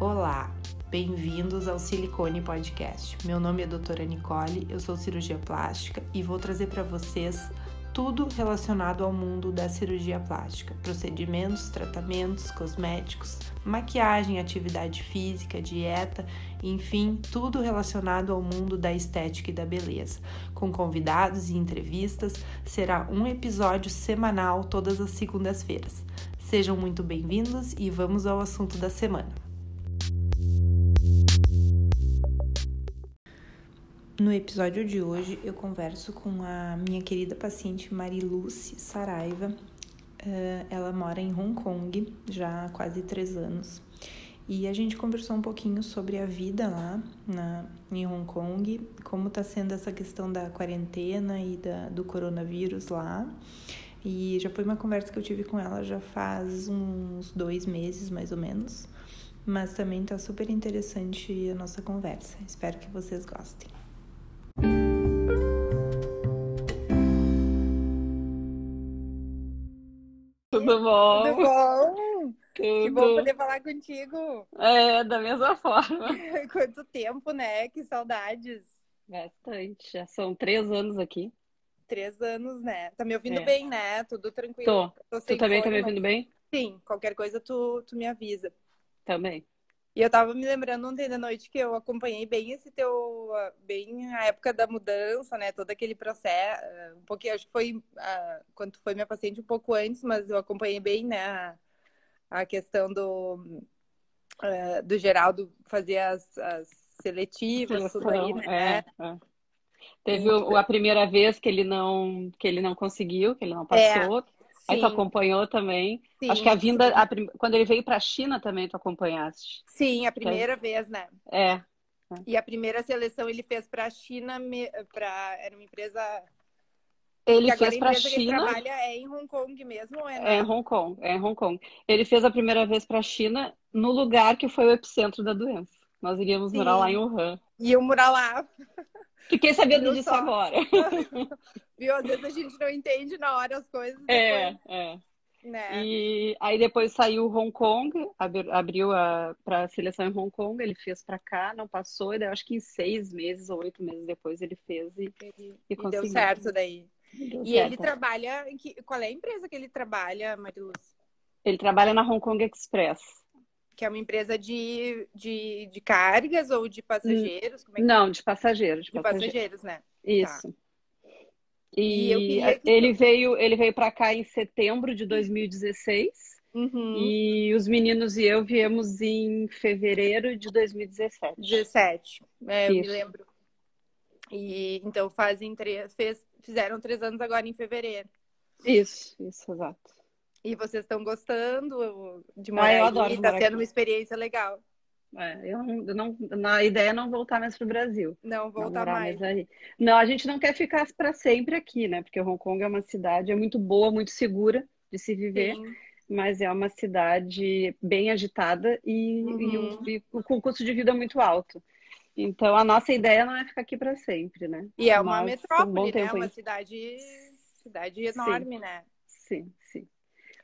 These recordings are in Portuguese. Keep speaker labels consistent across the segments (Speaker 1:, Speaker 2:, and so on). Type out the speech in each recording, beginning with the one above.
Speaker 1: Olá, bem-vindos ao Silicone Podcast. Meu nome é doutora Nicole, eu sou cirurgia plástica e vou trazer para vocês tudo relacionado ao mundo da cirurgia plástica: procedimentos, tratamentos, cosméticos, maquiagem, atividade física, dieta, enfim, tudo relacionado ao mundo da estética e da beleza. Com convidados e entrevistas, será um episódio semanal todas as segundas-feiras. Sejam muito bem-vindos e vamos ao assunto da semana. No episódio de hoje, eu converso com a minha querida paciente Mariluce Saraiva. Uh, ela mora em Hong Kong já há quase três anos. E a gente conversou um pouquinho sobre a vida lá na, em Hong Kong, como está sendo essa questão da quarentena e da, do coronavírus lá. E já foi uma conversa que eu tive com ela já faz uns dois meses, mais ou menos. Mas também está super interessante a nossa conversa. Espero que vocês gostem.
Speaker 2: Tudo bom?
Speaker 3: Tudo bom?
Speaker 2: Tudo.
Speaker 3: Que bom poder falar contigo.
Speaker 2: É, da mesma forma.
Speaker 3: Quanto tempo, né? Que saudades.
Speaker 2: Bastante. Já são três anos aqui.
Speaker 3: Três anos, né? Tá me ouvindo
Speaker 2: É.
Speaker 3: bem, né? Tudo tranquilo.
Speaker 2: Tô.
Speaker 3: Tô
Speaker 2: Tu também tá
Speaker 3: fone,
Speaker 2: me
Speaker 3: mas-
Speaker 2: ouvindo bem?
Speaker 3: Sim, qualquer coisa tu, tu me avisa.
Speaker 2: Também.
Speaker 3: E eu tava me lembrando ontem da noite que eu acompanhei bem esse teu, ah, bem a época da mudança, né? Todo aquele processo, ah, um pouquinho, acho que foi ah, quando foi minha paciente um pouco antes, mas eu acompanhei bem, né? A, questão do, ah, do Geraldo fazer as, as seletivas, tudo aí,
Speaker 2: Seleção,
Speaker 3: né?
Speaker 2: é, é. Teve o- a primeira vez que ele não que ele não conseguiu, que ele não passou. Aí tu
Speaker 3: Sim,
Speaker 2: acompanhou também.
Speaker 3: sim,
Speaker 2: Acho que a vinda,
Speaker 3: sim.
Speaker 2: a prim- quando ele veio pra China também tu acompanhaste.
Speaker 3: Sim, a primeira vez, né?
Speaker 2: É.
Speaker 3: E a primeira seleção ele fez para a China, para era uma empresa
Speaker 2: Ele fez
Speaker 3: a
Speaker 2: pra
Speaker 3: empresa que
Speaker 2: China.
Speaker 3: trabalha é em Hong Kong mesmo, ou é,
Speaker 2: É em. Hong Kong, é em Hong Kong. Ele fez a primeira vez para a China no lugar que foi o epicentro da doença. Nós iríamos morar lá em
Speaker 3: Sim.
Speaker 2: Wuhan.
Speaker 3: E eu morar lá,
Speaker 2: Fiquei sabendo disso
Speaker 3: só?
Speaker 2: agora.
Speaker 3: viu? Às vezes a gente não entende na hora as coisas
Speaker 2: É,
Speaker 3: depois,
Speaker 2: é.
Speaker 3: né?
Speaker 2: E aí depois saiu Hong Kong, abri- abriu para a seleção em Hong Kong, ele fez para cá, não passou, e daí eu acho que em seis meses ou oito meses depois ele fez e,
Speaker 3: E,
Speaker 2: e
Speaker 3: e deu
Speaker 2: conseguiu.
Speaker 3: certo daí.
Speaker 2: Deu
Speaker 3: E ele
Speaker 2: certo.
Speaker 3: trabalha, em que, qual é a empresa que ele trabalha, Mariluz?
Speaker 2: Ele trabalha na Hong Kong Express.
Speaker 3: Que é uma empresa de, de, de cargas ou de passageiros? É.
Speaker 2: Não, de passageiro, de
Speaker 3: De
Speaker 2: passageiro.
Speaker 3: passageiros, né?
Speaker 2: Isso.
Speaker 3: E eu
Speaker 2: E
Speaker 3: que
Speaker 2: ele veio, ele veio para cá em setembro de 2016
Speaker 3: Uhum.
Speaker 2: e os meninos e eu viemos em fevereiro de 2017.
Speaker 3: 17, é, eu me lembro. E então fazem três, fez, fizeram três anos agora em fevereiro.
Speaker 2: Isso, isso, exato.
Speaker 3: E vocês estão gostando de
Speaker 2: Ah,
Speaker 3: morar
Speaker 2: eu
Speaker 3: aí?
Speaker 2: adoro
Speaker 3: Tá sendo
Speaker 2: aqui.
Speaker 3: uma experiência legal.
Speaker 2: É, eu não, eu não, na ideia é não voltar mais pro Brasil.
Speaker 3: Não voltar mais.
Speaker 2: mais aí. Não, a gente não quer ficar para sempre aqui, né? Porque Hong Kong é uma cidade é muito boa, muito segura de se viver,
Speaker 3: Sim.
Speaker 2: mas é uma cidade bem agitada e, e
Speaker 3: Uhum.
Speaker 2: o- e com custo de vida muito alto. Então, a nossa ideia não é ficar aqui para sempre, né?
Speaker 3: E é uma
Speaker 2: Mas por um
Speaker 3: metrópole, né?
Speaker 2: tempo
Speaker 3: Uma cidade, cidade
Speaker 2: Sim.
Speaker 3: enorme, né?
Speaker 2: Sim, sim.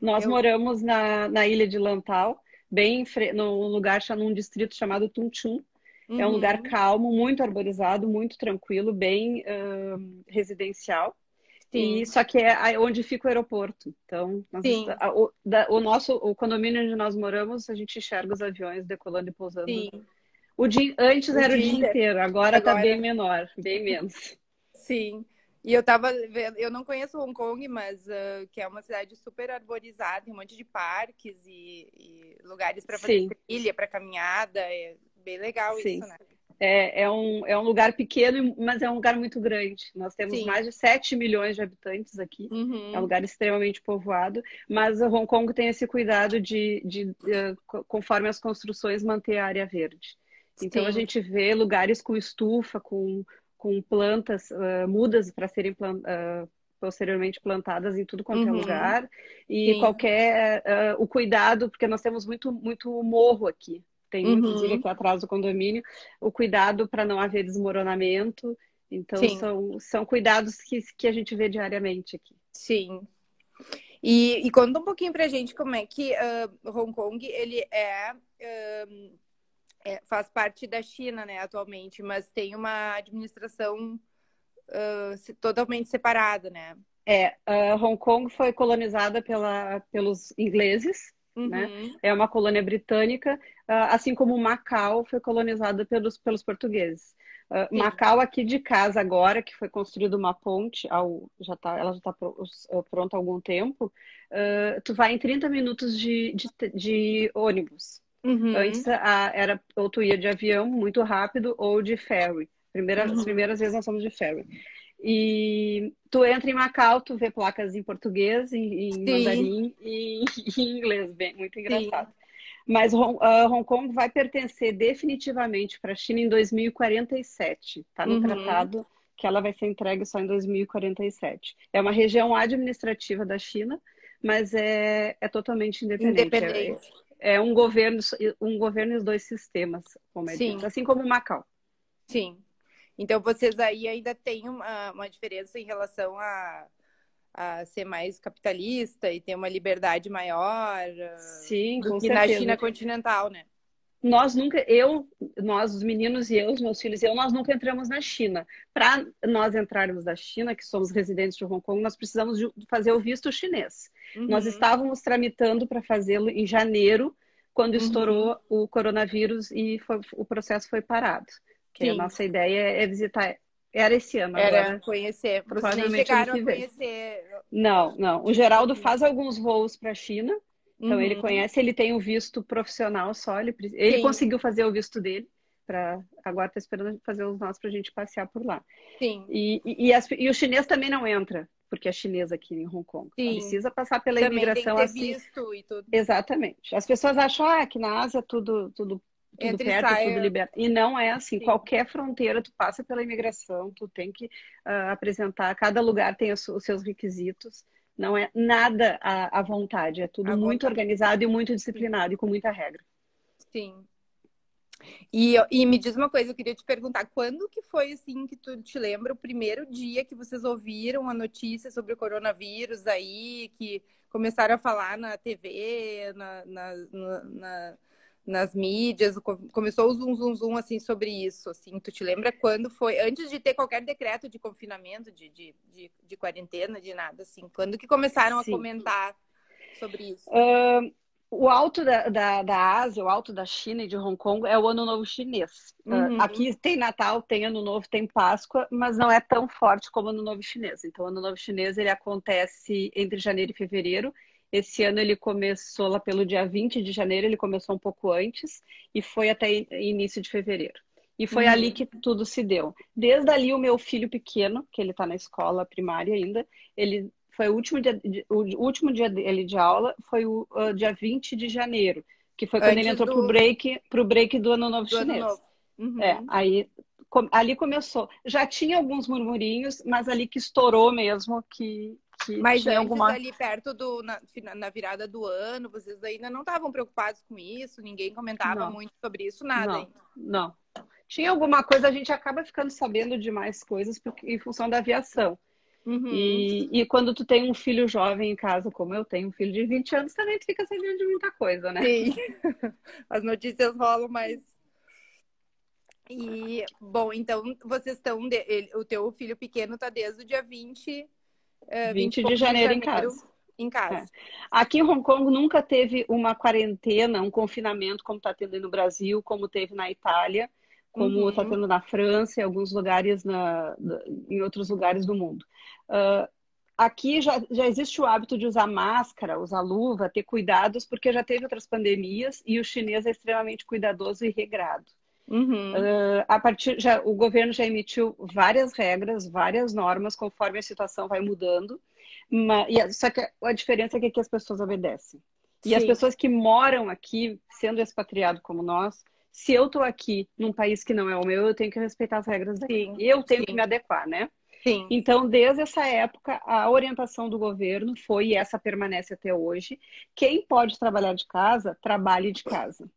Speaker 2: Nós
Speaker 3: Eu-
Speaker 2: moramos na, na ilha de Lantau, bem num lugar, num distrito chamado Tum Chum. É um
Speaker 3: Uhum.
Speaker 2: lugar calmo, muito arborizado, muito tranquilo, bem ahn, residencial.
Speaker 3: Sim.
Speaker 2: E só que é onde fica o aeroporto. Então, nós a- o, da- o nosso o condomínio onde nós moramos, a gente enxerga os aviões decolando e pousando.
Speaker 3: Sim,
Speaker 2: O dia, antes
Speaker 3: O
Speaker 2: era o
Speaker 3: dia
Speaker 2: dia
Speaker 3: inteiro.
Speaker 2: agora está
Speaker 3: Agora-
Speaker 2: bem menor, bem menos.
Speaker 3: sim. E eu tava vendo, eu não conheço Hong Kong, mas ah, que é uma cidade super arborizada, tem um monte de parques e, e lugares para fazer
Speaker 2: Sim.
Speaker 3: trilha, para caminhada. É bem legal
Speaker 2: Sim.
Speaker 3: isso, né?
Speaker 2: É, é, um, é um lugar pequeno, mas é um lugar muito grande. Nós temos
Speaker 3: Sim.
Speaker 2: mais de 7 milhões de habitantes aqui.
Speaker 3: Uhum.
Speaker 2: É um lugar extremamente povoado, mas Hong Kong tem esse cuidado de, de, co- conforme as construções, manter a área verde. Então a
Speaker 3: Sim.
Speaker 2: gente vê lugares com estufa, com, com plantas ah, mudas para serem ah, posteriormente plantadas em tudo quanto é
Speaker 3: Uhum.
Speaker 2: lugar. E
Speaker 3: Sim.
Speaker 2: qualquer ah, o cuidado, porque nós temos muito, muito morro aqui. Tem,
Speaker 3: Uhum.
Speaker 2: inclusive, aqui atrás do condomínio, o cuidado para não haver desmoronamento. Então,
Speaker 3: Sim.
Speaker 2: são, são cuidados que, que a gente vê diariamente aqui.
Speaker 3: Sim. E, e conta um pouquinho pra gente como é que ah, Hong Kong ele é ah, é, faz parte da China, né, atualmente, mas tem uma administração uh, totalmente separada, né?
Speaker 2: É, uh, Hong Kong foi colonizada pela, pelos ingleses, né? uhum. né? É uma colônia britânica, uh, assim como Macau foi colonizada pelos, pelos portugueses. Uh, Macau aqui de casa agora, que foi construída uma ponte, ao, já tá, ela já está pronta há algum tempo, tu vai em 30 minutos de, de, de ônibus. Uhum. Antes a, era ou tu ia de avião muito rápido ou de ferry. Primeira, uhum. As primeiras vezes nós fomos de ferry. E tu entra em Macau, tu vê placas em português, em, em mandarim e em inglês, bem, muito engraçado. Sim. Mas uh, Hong Kong vai pertencer definitivamente para a China em 2047. Está no uhum. tratado que ela vai ser entregue só em 2047. É uma região administrativa da China, mas é, é totalmente independente. independente. É, é, um governo, um governo e os dois sistemas, como é Sim. dito, assim como Macau.
Speaker 3: Sim. Então, vocês aí ainda têm uma, uma diferença em relação a, a ser mais capitalista e ter uma liberdade maior
Speaker 2: Sim,
Speaker 3: do
Speaker 2: que
Speaker 3: certeza. na China continental, né?
Speaker 2: Nós nunca, eu, nós, os meninos e eu, os meus filhos e eu, nós nunca entramos na China. Para nós entrarmos na China, que somos residentes de Hong Kong, nós precisamos fazer o visto chinês. Uhum. Nós estávamos tramitando para fazê-lo em janeiro, quando uhum. estourou o coronavírus e foi, o processo foi parado. A nossa ideia é visitar. Era esse ano.
Speaker 3: Era
Speaker 2: agora,
Speaker 3: conhecer. Provavelmente chegaram a conhecer.
Speaker 2: Não, não. O Geraldo faz alguns voos para a China. Então uhum. ele conhece, ele tem o visto profissional só. Ele, ele conseguiu fazer o visto dele. Pra, agora está esperando fazer os nossos para a gente passear por lá.
Speaker 3: Sim.
Speaker 2: E, e, e, as, e, o chinês também não entra, porque é chinês aqui em Hong Kong. Sim. Precisa passar pela também imigração
Speaker 3: tem
Speaker 2: que ter
Speaker 3: assim. Visto e tudo.
Speaker 2: Exatamente. As pessoas acham ah, que na Ásia tudo, tudo tudo Entre perto, tudo liberado. E não é assim. Sim. Qualquer fronteira, tu passa pela imigração, tu tem que uh, apresentar. Cada lugar tem os, os, seus requisitos. Não é nada à, à vontade. É tudo muito vontade. organizado e muito disciplinado e com muita regra.
Speaker 3: Sim. E, e me diz uma coisa, eu queria te perguntar, quando que foi assim que tu te lembra o primeiro dia que vocês ouviram a notícia sobre o coronavírus aí, que começaram a falar na TV, na, na, na nas mídias, começou o zoom, zoom, zoom, assim, sobre isso, assim, tu te lembra quando foi, antes de ter qualquer decreto de confinamento, de, de, de, de quarentena, de nada, assim, quando que começaram Sim. a comentar sobre isso?
Speaker 2: Uh, o alto da, da, da, Ásia, o alto da China e de Hong Kong é o Ano Novo Chinês. Uhum. Uh, aqui tem Natal, tem Ano Novo, tem Páscoa, mas não é tão forte como o Ano Novo Chinês. Então, o Ano Novo Chinês, ele acontece entre janeiro e fevereiro, esse ano ele começou lá pelo dia 20 de janeiro, ele começou um pouco antes e foi até início de fevereiro. E foi uhum. ali que tudo se deu. Desde ali, o meu filho pequeno, que ele está na escola primária ainda, ele foi o último dia, o último dia dele de aula, foi o uh, dia 20 de janeiro, que foi quando Antes ele entrou do... pro break, pro break do Ano Novo do Chinês. Ano Novo. Uhum. É, aí com, ali começou. Já tinha alguns murmurinhos, mas ali que estourou mesmo que que
Speaker 3: Mas
Speaker 2: tinha
Speaker 3: alguma... ali perto do na, na, virada do ano, vocês ainda não estavam preocupados com isso, ninguém comentava não. muito sobre isso, nada.
Speaker 2: Não, não. Tinha alguma coisa, a gente acaba ficando sabendo de mais coisas porque, em função da aviação. Uhum. E, e quando tu tem um filho jovem em casa, como eu tenho um filho de 20 anos, também tu fica sabendo de muita coisa, né?
Speaker 3: Sim. As notícias rolam mais. E, bom, então vocês estão. De... o teu filho pequeno tá desde o dia 20
Speaker 2: é, 20, 20 de, janeiro em casa.
Speaker 3: Em casa. É.
Speaker 2: Aqui em Hong Kong nunca teve uma quarentena, um confinamento como está tendo no Brasil, como teve na Itália, como está uhum. tendo na França e alguns lugares na, em outros lugares do mundo. Uh, aqui já, já existe o hábito de usar máscara, usar luva, ter cuidados, porque já teve outras pandemias e o chinês é extremamente cuidadoso e regrado. Uhum. Uh, a partir já o governo já emitiu várias regras, várias normas conforme a situação vai mudando. Mas, e, só que a diferença é que aqui as pessoas obedecem. E Sim. as pessoas que moram aqui, sendo expatriado como nós, se eu estou aqui num país que não é o meu, eu tenho que respeitar as regras daqui. Eu tenho Sim. que me adequar, né?
Speaker 3: Sim.
Speaker 2: Então, desde essa época, a orientação do governo foi, e essa permanece até hoje, quem pode trabalhar de casa, trabalhe de casa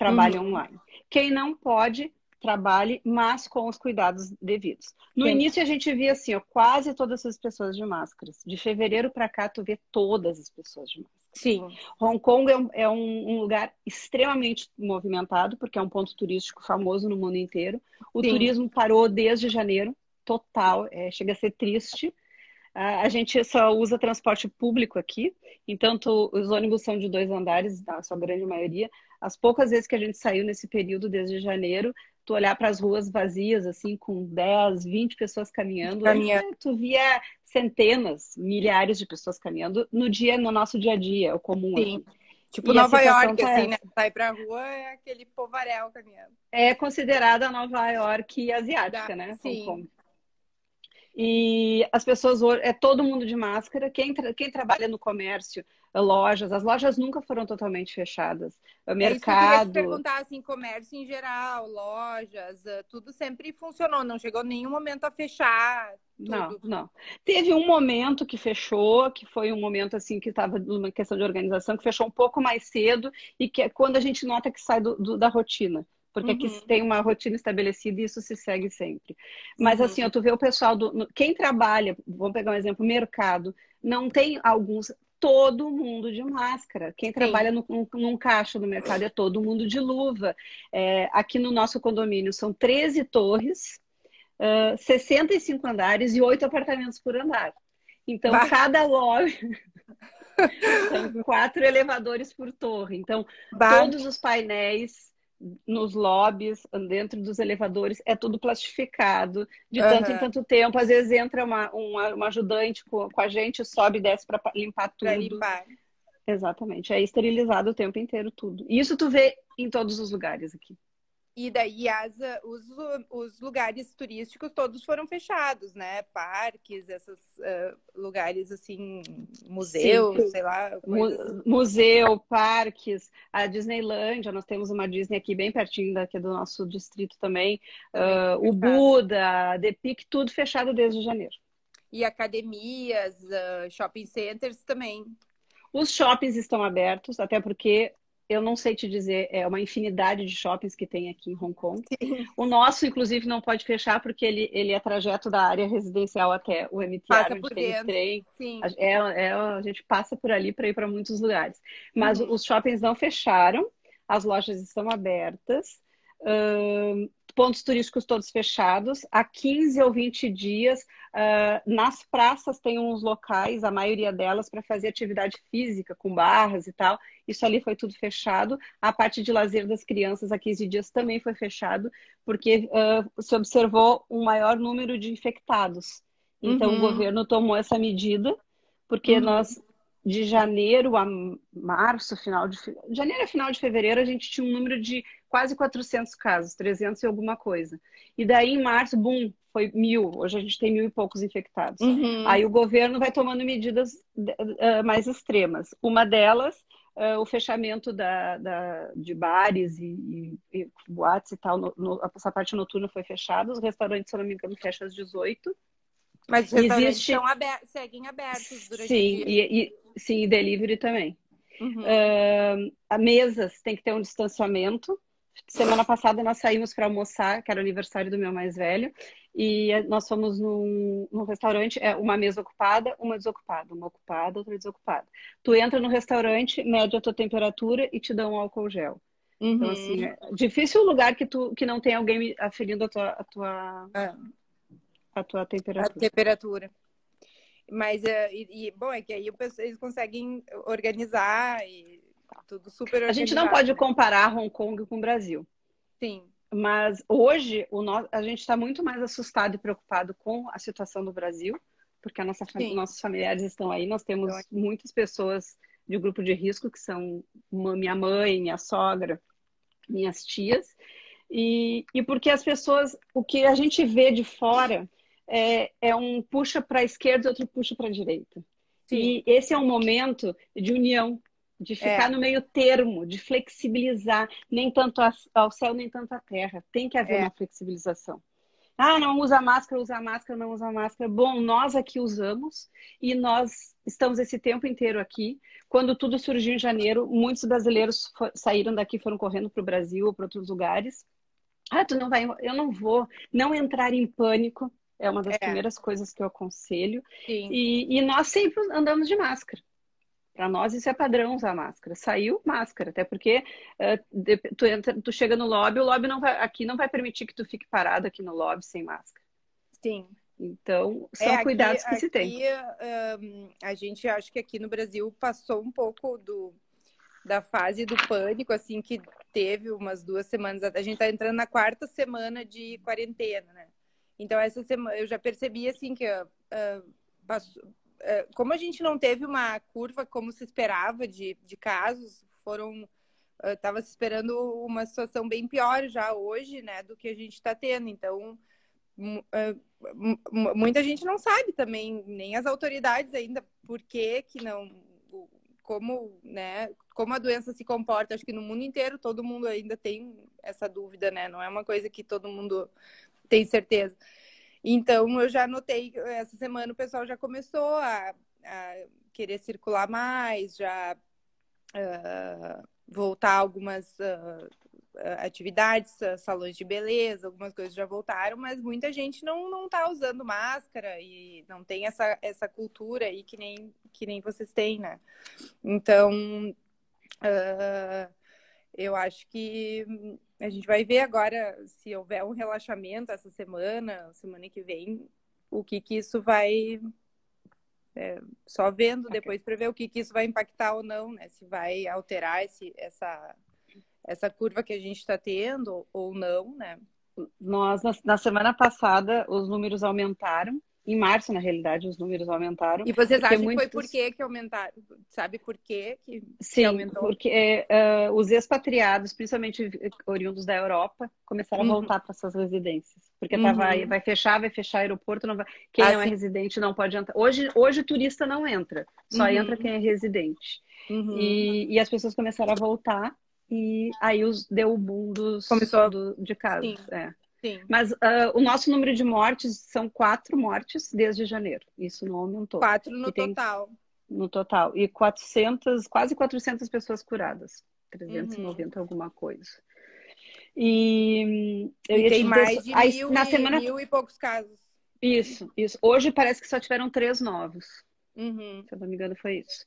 Speaker 2: trabalhe uhum. online. Quem não pode, trabalhe, mas com os cuidados devidos. No Sim. início a gente via assim, ó, quase todas as pessoas de máscaras. De fevereiro para cá tu vê todas as pessoas de máscara.
Speaker 3: Sim.
Speaker 2: Hong Kong é, um, é um, um, lugar extremamente movimentado, porque é um ponto turístico famoso no mundo inteiro. O Sim. turismo parou desde janeiro, total, é, chega a ser triste. A gente só usa transporte público aqui, então tu, os ônibus são de dois andares, na sua grande maioria. As poucas vezes que a gente saiu nesse período, desde janeiro, tu olhar para as ruas vazias, assim, com 10, 20 pessoas caminhando, caminhando. tu via centenas, milhares de pessoas caminhando no dia, no nosso dia a dia, o comum.
Speaker 3: Sim. Aqui. Tipo e Nova York, tá assim, né? Sai pra rua é aquele povarel caminhando.
Speaker 2: É considerada a Nova York asiática, né?
Speaker 3: Sim.
Speaker 2: E as pessoas, é todo mundo de máscara. Quem, tra quem trabalha no comércio, lojas, as lojas nunca foram totalmente fechadas. O mercado. É
Speaker 3: que eu perguntar, assim, comércio em geral, lojas, eh, tudo sempre funcionou, não chegou nenhum momento a fechar. Tudo.
Speaker 2: Não, não. Teve um momento que fechou, que foi um momento assim que estava numa questão de organização, que fechou um pouco mais cedo e que é quando a gente nota que sai do, do, da rotina porque uhum. aqui tem uma rotina estabelecida e isso se segue sempre. Mas uhum. assim, tu vê o pessoal do. Quem trabalha, vamos pegar um exemplo, mercado, não tem alguns. Todo mundo de máscara. Quem Sim. trabalha no, num, num caixa do mercado é todo mundo de luva. É, aqui no nosso condomínio são 13 torres, uh, 65 andares e 8 apartamentos por andar. Então, cada loja. São quatro elevadores por torre. Então, todos os painéis nos lobbies, dentro dos elevadores, é tudo plastificado, de tanto uhum. em tanto tempo. Às vezes entra uma, uma, uma ajudante com, com, a gente, sobe e desce para limpar tudo. Pra
Speaker 3: limpar.
Speaker 2: Exatamente. É esterilizado o tempo inteiro tudo. Isso tu vê em todos os lugares aqui.
Speaker 3: E daí as, os, os lugares turísticos todos foram fechados, né? Parques, esses uh, lugares assim, museus, Sim. sei lá.
Speaker 2: Coisas... Museu, parques, a Disneylândia, nós temos uma Disney aqui bem pertinho daqui do nosso distrito também. Uh, o Buda, The Peak, tudo fechado desde janeiro.
Speaker 3: E academias, uh, shopping centers também.
Speaker 2: Os shoppings estão abertos, até porque eu não sei te dizer, é uma infinidade de shoppings que tem aqui em Hong Kong. Sim. O nosso, inclusive, não pode fechar porque ele, ele é trajeto da área residencial até o MTR,
Speaker 3: passa onde tem dentro.
Speaker 2: trem. Sim. É, é, a gente passa por ali para ir para muitos lugares. Mas uhum. os shoppings não fecharam, as lojas estão abertas. Pontos turísticos todos fechados. Há 15 ou 20 dias, uh, nas praças tem uns locais, a maioria delas, para fazer atividade física, com barras e tal. Isso ali foi tudo fechado. A parte de lazer das crianças, há 15 dias, também foi fechado, porque uh, se observou um maior número de infectados. Então, uhum. o governo tomou essa medida, porque uhum. nós de janeiro a março, final de janeiro a final de fevereiro, a gente tinha um número de quase 400 casos, 300 e alguma coisa. E daí em março, bum, foi mil. Hoje a gente tem mil e poucos infectados. Uhum. Aí o governo vai tomando medidas uh, mais extremas. Uma delas, uh, o fechamento da, da, de bares e, e, e boates e tal. No, no, essa parte noturna foi fechada. Os restaurantes, se eu não me engano, fecham às 18.
Speaker 3: Mas os restaurantes Existe... aber... seguem abertos durante
Speaker 2: sim,
Speaker 3: o dia.
Speaker 2: E, e, sim, e delivery também. Uhum. Uh, a mesas tem que ter um distanciamento. Semana passada nós saímos para almoçar, que era o aniversário do meu mais velho, e nós fomos num, num restaurante, é uma mesa ocupada, uma desocupada, uma ocupada, outra desocupada. Tu entra no restaurante, mede a tua temperatura e te dá um álcool gel. Então, uhum. Então, assim, é difícil o lugar que, tu, que não tem alguém aferindo a tua, a tua, é a tua temperatura.
Speaker 3: A temperatura. Mas, uh, e, e, bom, é que aí eles conseguem organizar e tudo super.
Speaker 2: A gente não pode comparar Hong Kong com o Brasil.
Speaker 3: Sim.
Speaker 2: Mas hoje o no... a gente está muito mais assustado e preocupado com a situação do Brasil, porque a nossa fam... nossos familiares estão aí. Nós temos então, muitas pessoas de grupo de risco, que são minha mãe, minha sogra, minhas tias. E, e porque as pessoas, o que a gente vê de fora é, é um puxa para a esquerda e outro puxa para a direita. Sim. E esse é um momento de união, de ficar é. no meio termo, de flexibilizar, nem tanto ao céu, nem tanto à terra. Tem que haver é. uma flexibilização. Ah, não usa máscara, usa máscara, não usa máscara. Bom, nós aqui usamos e nós estamos esse tempo inteiro aqui. Quando tudo surgiu em janeiro, muitos brasileiros saíram daqui, foram correndo para o Brasil ou para outros lugares. Ah, tu não vai, eu não vou. Não entrar em pânico, é uma das é. primeiras coisas que eu aconselho. E, e, nós sempre andamos de máscara. Para nós isso é padrão usar máscara. Saiu máscara, até porque uh, tu, entra, tu chega no lobby, o lobby não vai, aqui não vai permitir que tu fique parado aqui no lobby sem máscara.
Speaker 3: Sim.
Speaker 2: Então, são é, aqui, cuidados que
Speaker 3: aqui,
Speaker 2: se tem.
Speaker 3: Um, a gente acho que aqui no Brasil passou um pouco do, da fase do pânico, assim, que teve umas duas semanas. A gente está entrando na quarta semana de quarentena, né? Então, essa semana eu já percebi, assim, que uh, passou, como a gente não teve uma curva como se esperava de, de casos, foram. Estava se esperando uma situação bem pior já hoje, né, do que a gente está tendo. Então, muita gente não sabe também, nem as autoridades ainda, por que que não, como, né, como a doença se comporta. Acho que no mundo inteiro todo mundo ainda tem essa dúvida, né? Não é uma coisa que todo mundo tem certeza. Então, eu já notei, essa semana o pessoal já começou a, a querer circular mais, já uh, voltar algumas uh, atividades, salões de beleza, algumas coisas já voltaram, mas muita gente não não está usando máscara e não tem essa, essa cultura aí que nem que nem vocês têm, né? Então, uh, eu acho que a gente vai ver agora se houver um relaxamento essa semana, semana que vem, o que que isso vai é, só vendo depois para ver o que, que isso vai impactar ou não, né? Se vai alterar esse, essa essa curva que a gente está tendo ou não, né?
Speaker 2: Nós, na, semana passada, os números aumentaram. Em março, na realidade, os números aumentaram.
Speaker 3: E vocês acham muitos... que foi por que que aumentaram? Sabe por que que,
Speaker 2: Sim,
Speaker 3: aumentou?
Speaker 2: porque uh, os expatriados, principalmente oriundos da Europa, começaram uhum. a voltar para suas residências. Porque uhum. tava, vai fechar, vai fechar aeroporto, não vai... quem ah, não é sim. residente não pode entrar. Hoje, hoje o turista não entra, só uhum. entra quem é residente. Uhum. E, e as pessoas começaram a voltar e aí os, deu o boom dos, Começou do, de. Sim. É. Sim. Mas uh, o nosso número de mortes são quatro mortes desde janeiro. Isso não aumentou.
Speaker 3: Quatro no total.
Speaker 2: no total. E 400, quase 400 pessoas curadas. 390 uhum. alguma coisa.
Speaker 3: E, eu e tem mais de aí, mil, na e, semana... mil e poucos casos.
Speaker 2: Isso, isso. Hoje parece que só tiveram três novos.
Speaker 3: Uhum.
Speaker 2: Se eu não me engano, foi isso.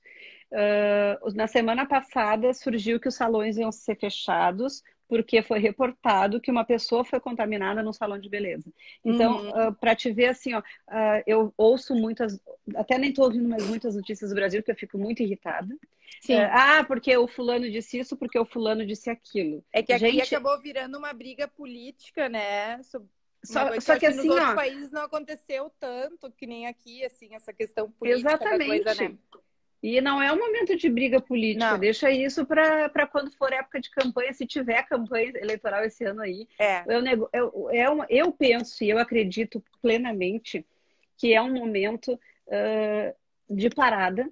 Speaker 2: Uh, na semana passada surgiu que os salões iam ser fechados porque foi reportado que uma pessoa foi contaminada no salão de beleza. Então, uhum. uh, para te ver assim, ó, uh, eu ouço muitas, até nem estou ouvindo mais muitas notícias do Brasil, porque eu fico muito irritada. Sim. Uh, ah, porque o fulano disse isso, porque o fulano disse aquilo.
Speaker 3: É que aqui Gente... acabou virando uma briga política, né?
Speaker 2: Só, só que, que assim, nos
Speaker 3: outros países não aconteceu tanto que nem aqui, assim, essa questão política
Speaker 2: Exatamente.
Speaker 3: da coisa, né?
Speaker 2: E não é um momento de briga política. Não. Deixa isso para quando for época de campanha, se tiver campanha eleitoral esse ano aí.
Speaker 3: É.
Speaker 2: Eu, eu, eu, é eu penso e eu acredito plenamente que é um momento uh, de parada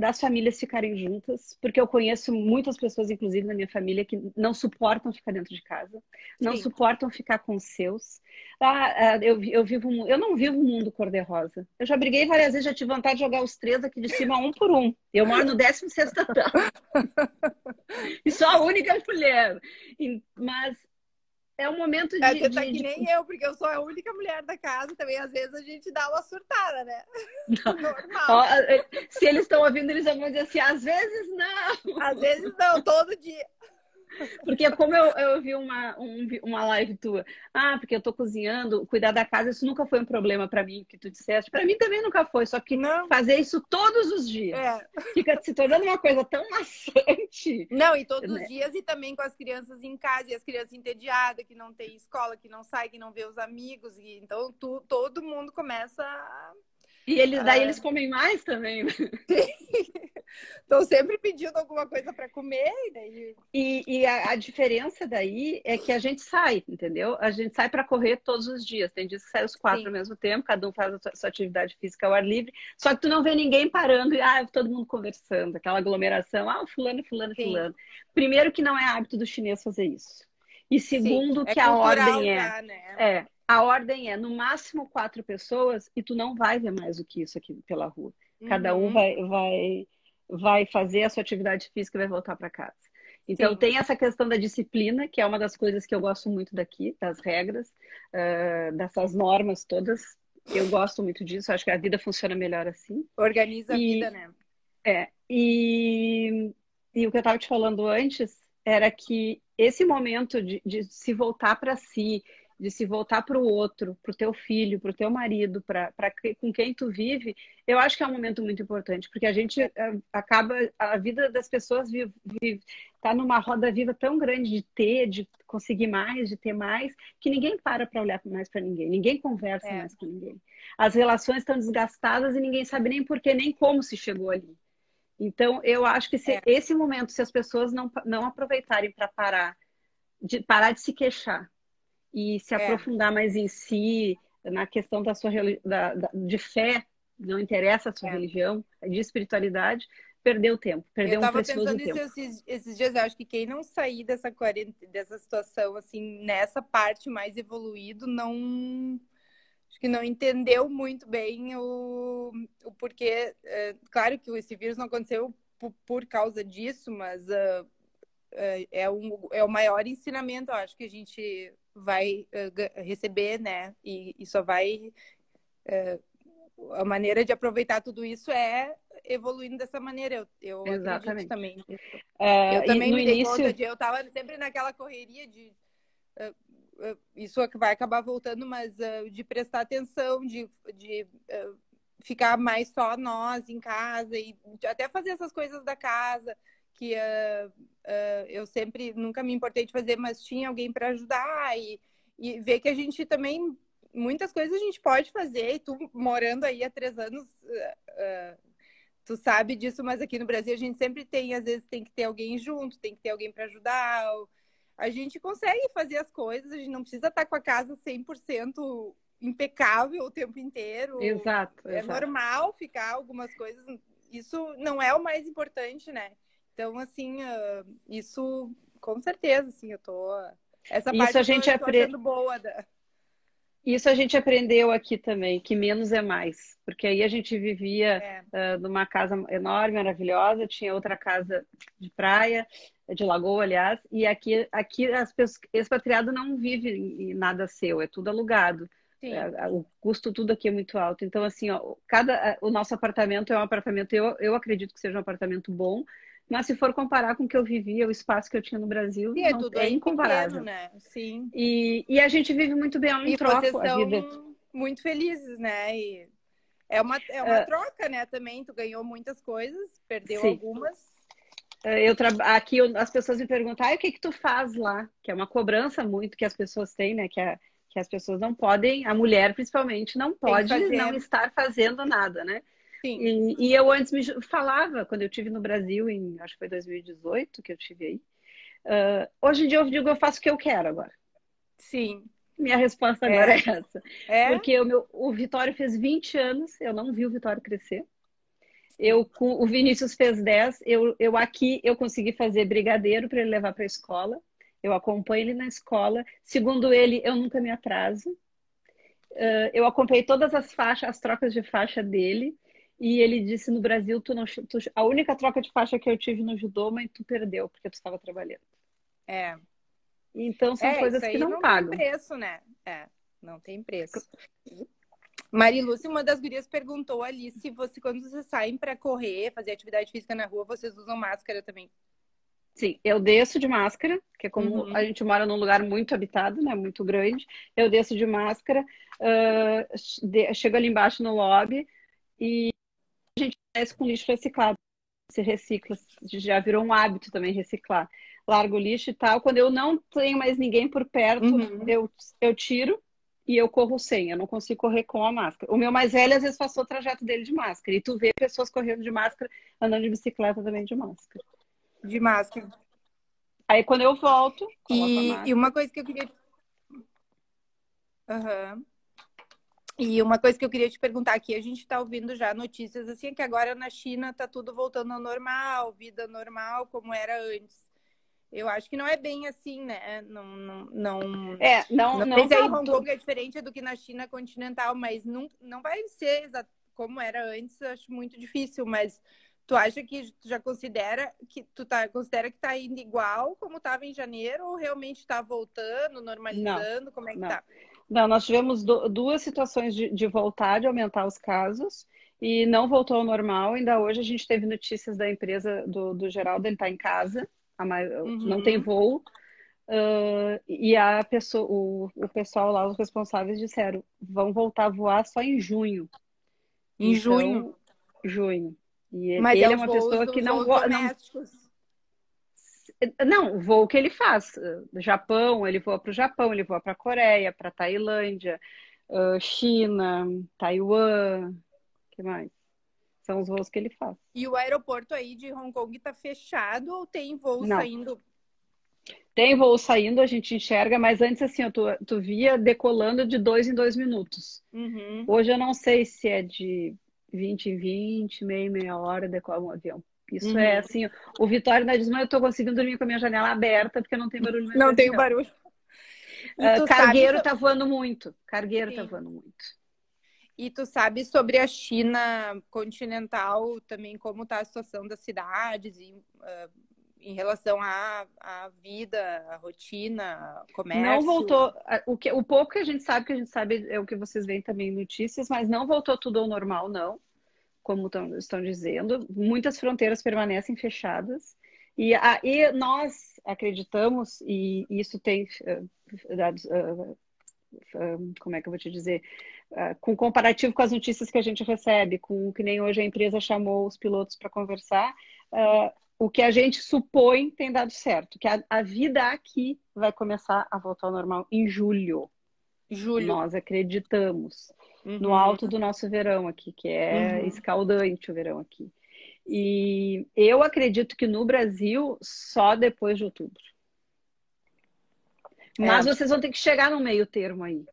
Speaker 2: das famílias ficarem juntas, porque eu conheço muitas pessoas, inclusive na minha família, que não suportam ficar dentro de casa, não Sim. suportam ficar com os seus. Ah, ah, eu, eu, vivo, eu não vivo um mundo cor-de-rosa. Eu já briguei várias vezes, já tive vontade de jogar os três aqui de cima um por um. Eu moro no 16 andar. e sou a única mulher. Mas é um momento de. É,
Speaker 3: você tá de, que de... nem eu, porque eu sou a única mulher da casa também. Às vezes a gente dá uma surtada, né? Normal.
Speaker 2: É, se eles estão ouvindo, eles vão dizer assim: às vezes não.
Speaker 3: Às vezes não, todo dia.
Speaker 2: Porque como eu, eu vi uma, um, uma live tua, ah, porque eu tô cozinhando, cuidar da casa, isso nunca foi um problema para mim, que tu disseste. Para mim também nunca foi, só que não. fazer isso todos os dias é. fica se tornando uma coisa tão maçante.
Speaker 3: Não, e todos né? os dias e também com as crianças em casa, e as crianças entediadas, que não tem escola, que não sai, que não vê os amigos, e então tu, todo mundo começa a
Speaker 2: e eles, daí ah. eles comem mais também. Né?
Speaker 3: Estão sempre pedindo alguma coisa para comer. E, daí...
Speaker 2: e, e a, a, diferença daí é que a gente sai, entendeu? A gente sai para correr todos os dias. Tem dias que sai os quatro Sim. ao mesmo tempo, cada um faz a sua, sua, atividade física ao ar livre. Só que tu não vê ninguém parando e ah, todo mundo conversando, aquela aglomeração. Ah, fulano, fulano, Sim. fulano. Primeiro que não é hábito do chinês fazer isso. E segundo, Sim, é que a ordem é. né? É, a ordem é no máximo quatro pessoas e tu não vai ver mais do que isso aqui pela rua. Cada uhum. um vai, vai, vai fazer a sua atividade física e vai voltar para casa. Então, Sim. tem essa questão da disciplina, que é uma das coisas que eu gosto muito daqui, das regras, uh, dessas normas todas. Eu gosto muito disso, acho que a vida funciona melhor assim.
Speaker 3: Organiza e... a vida, né?
Speaker 2: É, e, e o que eu estava te falando antes era que esse momento de, de se voltar para si, de se voltar para o outro, para o teu filho, para o teu marido, para com quem tu vive, eu acho que é um momento muito importante, porque a gente uh, acaba, a vida das pessoas vive, vive, tá numa roda viva tão grande de ter, de conseguir mais, de ter mais, que ninguém para para olhar mais para ninguém, ninguém conversa é. mais com ninguém. As relações estão desgastadas e ninguém sabe nem por que, nem como se chegou ali. Então, eu acho que se é. esse momento, se as pessoas não, não aproveitarem para parar, de parar de se queixar, e se é. aprofundar mais em si, na questão da sua da, da, de fé, não interessa a sua é. religião, de espiritualidade, perdeu tempo, perdeu um precioso tempo. Eu
Speaker 3: estava pensando nisso esses, esses, dias, eu acho que quem não sair dessa dessa situação, assim, nessa parte mais evoluído, não acho que não entendeu muito bem o, o porquê. É, claro que esse vírus não aconteceu por, por causa disso, mas uh, é, um, é o maior ensinamento, eu acho que a gente vai uh, receber, né? E, e só vai. Uh, a maneira de aproveitar tudo isso é evoluindo dessa maneira. Eu, eu Exatamente. também. Uh, eu também me dei início... conta de. Eu estava sempre naquela correria de. isso vai acabar voltando, mas de prestar atenção, de, de ficar mais só nós em casa e até fazer essas coisas da casa que uh, uh, eu sempre nunca me importei de fazer, mas tinha alguém para ajudar e, e ver que a gente também muitas coisas a gente pode fazer. E tu morando aí há três anos, uh, tu sabe disso, mas aqui no Brasil a gente sempre tem, às vezes tem que ter alguém junto, tem que ter alguém para ajudar. A gente consegue fazer as coisas, a gente não precisa estar com a casa 100% impecável o tempo inteiro.
Speaker 2: Exato.
Speaker 3: É
Speaker 2: exato.
Speaker 3: normal ficar algumas coisas. Isso não é o mais importante, né? Então, assim, uh, isso com certeza, assim, eu tô. Essa parte
Speaker 2: isso a gente
Speaker 3: aprende boa. Da...
Speaker 2: Isso a gente aprendeu aqui também, que menos é mais. Porque aí a gente vivia é. uh, numa casa enorme, maravilhosa, tinha outra casa de praia, de lagoa, aliás, e aqui, aqui as pessoas, expatriado não vive em nada seu, é tudo alugado. É, o custo tudo aqui é muito alto. Então, assim, ó, cada, o nosso apartamento é um apartamento, eu, eu acredito que seja um apartamento bom, mas se for comparar com o que eu vivia, o espaço que eu tinha no Brasil, Sim, é, não, é incomparável. Pequeno,
Speaker 3: né? Sim.
Speaker 2: E, e a gente vive muito bem, é
Speaker 3: e
Speaker 2: troca
Speaker 3: vocês a vida. muito felizes, né? E é uma, é uma uh, troca, né? Também, tu ganhou muitas coisas, perdeu sim. algumas.
Speaker 2: É, eu tra... Aqui eu, as pessoas me perguntam, ah, o que que tu faz lá? Que é uma cobrança muito que as pessoas têm, né? Que, a, que as pessoas não podem, a mulher principalmente, não pode não estar fazendo nada, né? E, e, eu antes me falava, quando eu tive no Brasil, em acho que foi 2018 que eu tive aí. Uh, hoje em dia eu digo, eu faço o que eu quero agora.
Speaker 3: Sim.
Speaker 2: Minha resposta é. agora é, essa. É? Porque o, meu, o Vitório fez 20 anos, eu não vi o Vitório crescer. Eu, o Vinícius fez 10, eu, eu aqui eu consegui fazer brigadeiro para ele levar para a escola. Eu acompanho ele na escola. Segundo ele, eu nunca me atraso. Uh, eu acompanhei todas as faixas, as trocas de faixa dele. E ele disse no Brasil, tu não, tu, a única troca de faixa que eu tive no judô, mas tu perdeu porque tu estava trabalhando.
Speaker 3: É.
Speaker 2: Então são é, coisas que não, não pagam.
Speaker 3: Não tem preço, né? É, não tem preço. Marilúcia, uma das gurias perguntou ali se você, quando vocês saem para correr, fazer atividade física na rua, vocês usam máscara também.
Speaker 2: Sim, eu desço de máscara, que é como uhum. a gente mora num lugar muito habitado, né, muito grande. Eu desço de máscara, uh, de, chego ali embaixo no lobby e a gente faz com lixo reciclado. Se recicla, já virou um hábito também reciclar. Largo o lixo e tal. Quando eu não tenho mais ninguém por perto, uhum. eu, eu tiro e eu corro sem. Eu não consigo correr com a máscara. O meu mais velho, às vezes, passou o trajeto dele de máscara. E tu vê pessoas correndo de máscara, andando de bicicleta também de máscara.
Speaker 3: De máscara.
Speaker 2: Aí quando eu volto.
Speaker 3: E, e uma coisa que eu queria. Uhum. E uma coisa que eu queria te perguntar aqui, a gente está ouvindo já notícias assim que agora na China está tudo voltando ao normal, vida normal como era antes. Eu acho que não é bem assim, né? Não, não, não.
Speaker 2: É, não. Não,
Speaker 3: não sei Hong Kong é diferente do que na China continental, mas não, não vai ser como era antes. Acho muito difícil, mas tu acha que tu já considera que tu tá considera que está indo igual como estava em janeiro ou realmente está voltando, normalizando?
Speaker 2: Não,
Speaker 3: como é que
Speaker 2: não.
Speaker 3: tá?
Speaker 2: Não, nós tivemos duas situações de, de voltar, de aumentar os casos. e não voltou ao normal. Ainda hoje a gente teve notícias da empresa do, do Geraldo, ele está em casa, uhum. não tem voo. Uh, e a pessoa, o, o pessoal lá, os responsáveis disseram, vão voltar a voar só em junho.
Speaker 3: Em então, junho?
Speaker 2: Junho. E Mas ele é, é uma pessoa que não
Speaker 3: gosta.
Speaker 2: Não, o voo que ele faz. Japão, ele voa para o Japão, ele voa para a Coreia, para a Tailândia, China, Taiwan, que mais? São os voos que ele faz.
Speaker 3: E o aeroporto aí de Hong Kong está fechado ou tem voo não. saindo?
Speaker 2: Tem voo saindo, a gente enxerga, mas antes assim, tu, tu via decolando de dois em dois minutos.
Speaker 3: Uhum.
Speaker 2: Hoje eu não sei se é de 20 em 20, meia, meia hora decola um avião. Isso é, uhum. é assim, o Vitória ainda diz, mas eu tô conseguindo dormir com a minha janela aberta porque não tem barulho.
Speaker 3: Não tem barulho.
Speaker 2: Uh, cargueiro sabe... tá voando muito. Cargueiro tá Sim. tá voando muito.
Speaker 3: E tu sabe sobre a China continental também, como está a situação das cidades e, uh, em relação à, à vida, à rotina, comércio?
Speaker 2: Não voltou. O, que, o pouco que a gente sabe, que a gente sabe é o que vocês veem também em notícias, mas não voltou tudo ao normal, não como tão, estão dizendo. Muitas fronteiras permanecem fechadas. E, a, e nós acreditamos, e isso tem uh, dados, uh, uh, como é que eu vou te dizer, com comparativo com as notícias que a gente recebe, com que nem hoje a empresa chamou os pilotos para conversar, o que a gente supõe tem dado certo, que a, a vida aqui vai começar a voltar ao normal em julho.
Speaker 3: Julho.
Speaker 2: Nós acreditamos uhum. no alto do nosso verão aqui, que é uhum. escaldante o verão aqui. E eu acredito que no Brasil só depois de outubro. Mas é. vocês vão ter que chegar no meio termo aí.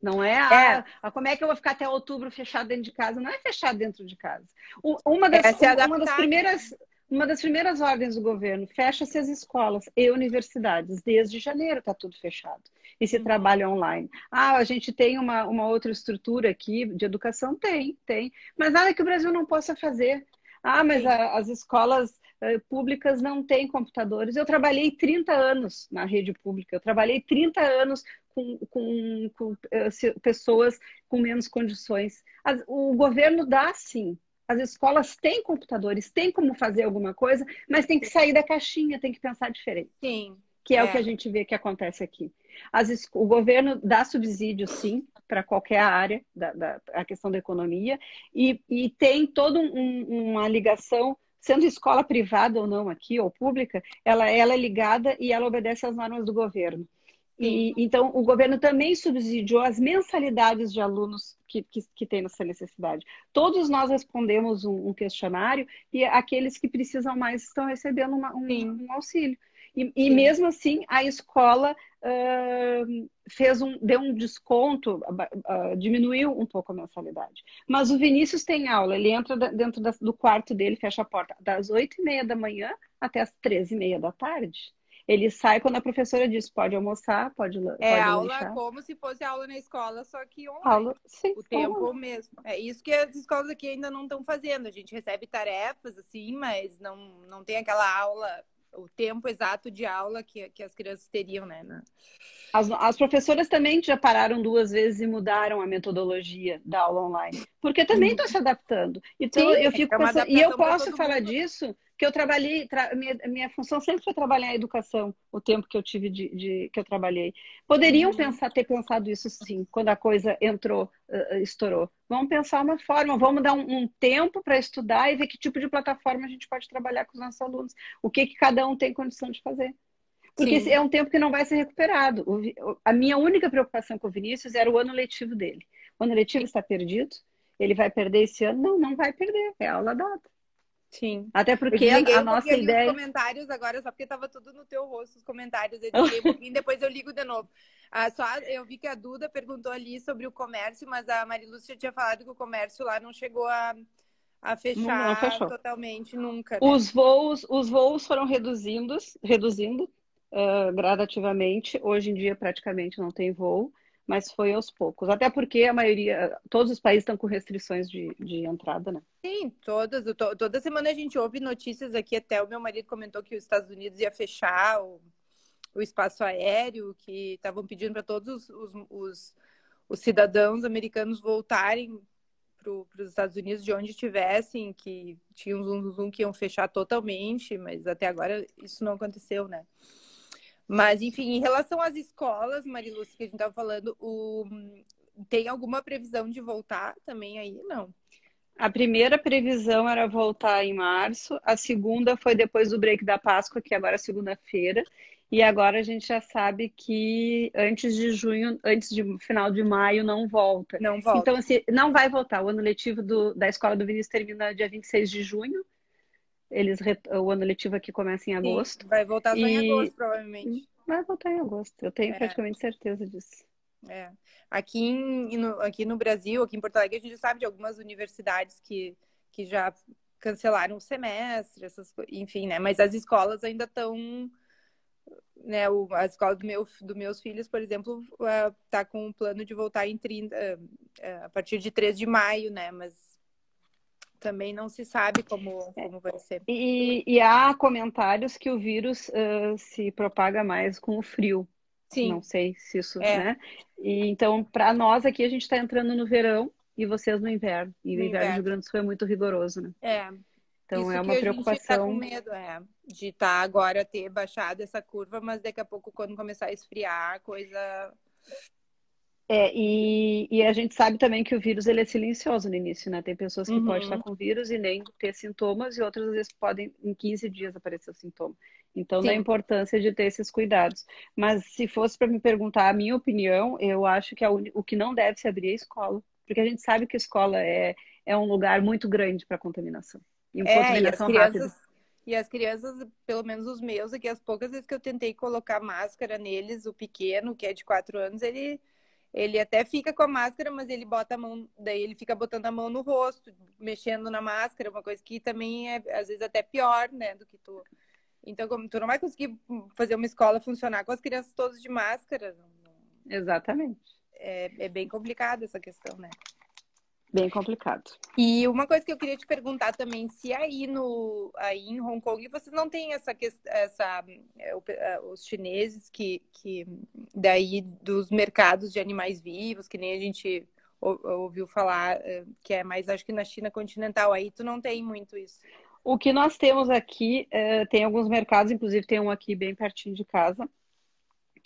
Speaker 2: Não é, é. Ah, como é que eu vou ficar até outubro fechado dentro de casa? Não é fechado dentro de casa. Uma das, é uma das primeiras uma das primeiras ordens do governo, fecha-se as escolas e universidades. Desde janeiro está tudo fechado. E se uhum. trabalha online. Ah, a gente tem uma, uma outra estrutura aqui de educação? Tem, tem. Mas nada que o Brasil não possa fazer. Ah, mas a, as escolas uh, públicas não têm computadores. Eu trabalhei 30 anos na rede pública. Eu trabalhei 30 anos com, com, com uh, pessoas com menos condições. O governo dá, sim, as escolas têm computadores, têm como fazer alguma coisa, mas tem que sair da caixinha, tem que pensar diferente.
Speaker 3: Sim.
Speaker 2: Que é, é. o que a gente vê que acontece aqui. As, o governo dá subsídio, sim, para qualquer área da, da a questão da economia, e, e tem toda um, uma ligação, sendo escola privada ou não aqui, ou pública, ela, ela é ligada e ela obedece às normas do governo. E, então, o governo também subsidiou as mensalidades de alunos que, que, que têm essa necessidade. Todos nós respondemos um, um, questionário e aqueles que precisam mais estão recebendo uma, um, um, auxílio. E, e, mesmo assim, a escola uh, fez um, deu um desconto, uh, uh, diminuiu um pouco a mensalidade. Mas o Vinícius tem aula, ele entra dentro da, do quarto dele, fecha a porta das oito e meia da manhã até as treze e meia da tarde. Ele sai quando a professora diz pode almoçar, pode
Speaker 3: É
Speaker 2: pode
Speaker 3: aula como se fosse aula na escola, só que online.
Speaker 2: Aula, sim,
Speaker 3: o tempo mesmo. É isso que as escolas aqui ainda não estão fazendo. A gente recebe tarefas assim, mas não, não tem aquela aula o tempo exato de aula que, que as crianças teriam, né?
Speaker 2: As, as professoras também já pararam duas vezes e mudaram a metodologia da aula online, porque também estão se adaptando. Então Sim, eu fico é pensando, e eu posso falar mundo. disso que eu trabalhei, tra, minha, minha função sempre foi trabalhar em educação, o tempo que eu tive de, de que eu trabalhei. Poderiam uhum. pensar, ter pensado isso sim, quando a coisa entrou, uh, estourou. Vamos pensar uma forma, vamos dar um, um tempo para estudar e ver que tipo de plataforma a gente pode trabalhar com os nossos alunos. O que, que cada um tem condição de fazer. Porque sim. é um tempo que não vai ser recuperado. A minha única preocupação com o Vinícius era o ano letivo dele. O ano letivo está perdido, ele vai perder esse ano? Não, não vai perder, é aula data.
Speaker 3: Sim.
Speaker 2: Até porque a, nossa ideia.
Speaker 3: Os comentários agora, só porque estava tudo no teu rosto, os comentários. Eu um pouquinho, depois eu ligo de novo. Ah, só eu vi que a Duda perguntou ali sobre o comércio, mas a Marilúcia tinha falado que o comércio lá não chegou a, a fechar não, totalmente nunca. Né?
Speaker 2: Os voos, os voos foram reduzindo, reduzindo uh, gradativamente. Hoje em dia praticamente não tem voo mas foi aos poucos. Até porque a maioria, todos os países estão com restrições de, de entrada, né?
Speaker 3: Sim, todas. To, toda semana a gente ouve notícias aqui, até o meu marido comentou que os Estados Unidos ia fechar o, o espaço aéreo, que estavam pedindo para todos os, os, os, cidadãos americanos voltarem para os Estados Unidos de onde estivessem, que tinham um zoom, zoom que iam fechar totalmente, mas até agora isso não aconteceu, né? Mas, enfim, em relação às escolas, Marilúcia, que a gente estava falando, o... tem alguma previsão de voltar também aí? Não.
Speaker 2: A primeira previsão era voltar em março, a segunda foi depois do break da Páscoa, que agora é segunda-feira, e agora a gente já sabe que antes de junho, antes de final de maio, não volta.
Speaker 3: Não volta.
Speaker 2: Então, assim, não vai voltar. O ano letivo do, da Escola do Vinícius termina dia 26 de junho. Eles, o ano letivo aqui começa em agosto. Sim,
Speaker 3: vai voltar só e... em agosto, provavelmente.
Speaker 2: Vai voltar em agosto. Eu tenho é. praticamente certeza disso.
Speaker 3: É. Aqui, em, no, aqui no Brasil, aqui em Porto Alegre, a gente sabe de algumas universidades que, que já cancelaram o semestre, essas, enfim, né? Mas as escolas ainda estão. Né, o, a escola do meu, dos meus filhos, por exemplo, está com um plano de voltar em 30, a partir de 3 de maio, né? Mas também não se sabe como, é. como vai ser.
Speaker 2: E, e há comentários que o vírus uh, se propaga mais com o frio. Sim. Não sei se isso, é. né? E, então, para nós aqui, a gente está entrando no verão e vocês no inverno. E no o inverno, do Rio Grande do Sul é muito rigoroso, né?
Speaker 3: É.
Speaker 2: Então Isso é uma preocupação. A gente tá com
Speaker 3: medo, é, de estar tá agora ter baixado essa curva, mas daqui a pouco, quando começar a esfriar, a coisa.
Speaker 2: É, e, e a gente sabe também que o vírus ele é silencioso no início, né? Tem pessoas que uhum. podem estar com vírus e nem ter sintomas, e outras às vezes podem, em 15 dias, aparecer o sintoma. Então, Sim. da importância de ter esses cuidados. Mas se fosse para me perguntar a minha opinião, eu acho que un... o que não deve se abrir é a escola. Porque a gente sabe que a escola é, é um lugar muito grande para contaminação.
Speaker 3: E é, contaminação e as crianças, rápida. E as crianças, pelo menos os meus, aqui as poucas vezes que eu tentei colocar máscara neles, o pequeno, que é de quatro anos, ele ele até fica com a máscara, mas ele bota a mão, daí ele fica botando a mão no rosto, mexendo na máscara, uma coisa que também é às vezes até pior, né, do que tu então, como tu não vai conseguir fazer uma escola funcionar com as crianças todas de máscara.
Speaker 2: Exatamente.
Speaker 3: É, é bem complicado essa questão, né?
Speaker 2: Bem complicado.
Speaker 3: E uma coisa que eu queria te perguntar também, se aí no aí em Hong Kong vocês não têm essa questão, essa é, é, os chineses que que daí dos mercados de animais vivos, que nem a gente ouviu falar, é, que é mais acho que na China continental aí tu não tem muito isso.
Speaker 2: O que nós temos aqui, tem alguns mercados, inclusive tem um aqui bem pertinho de casa,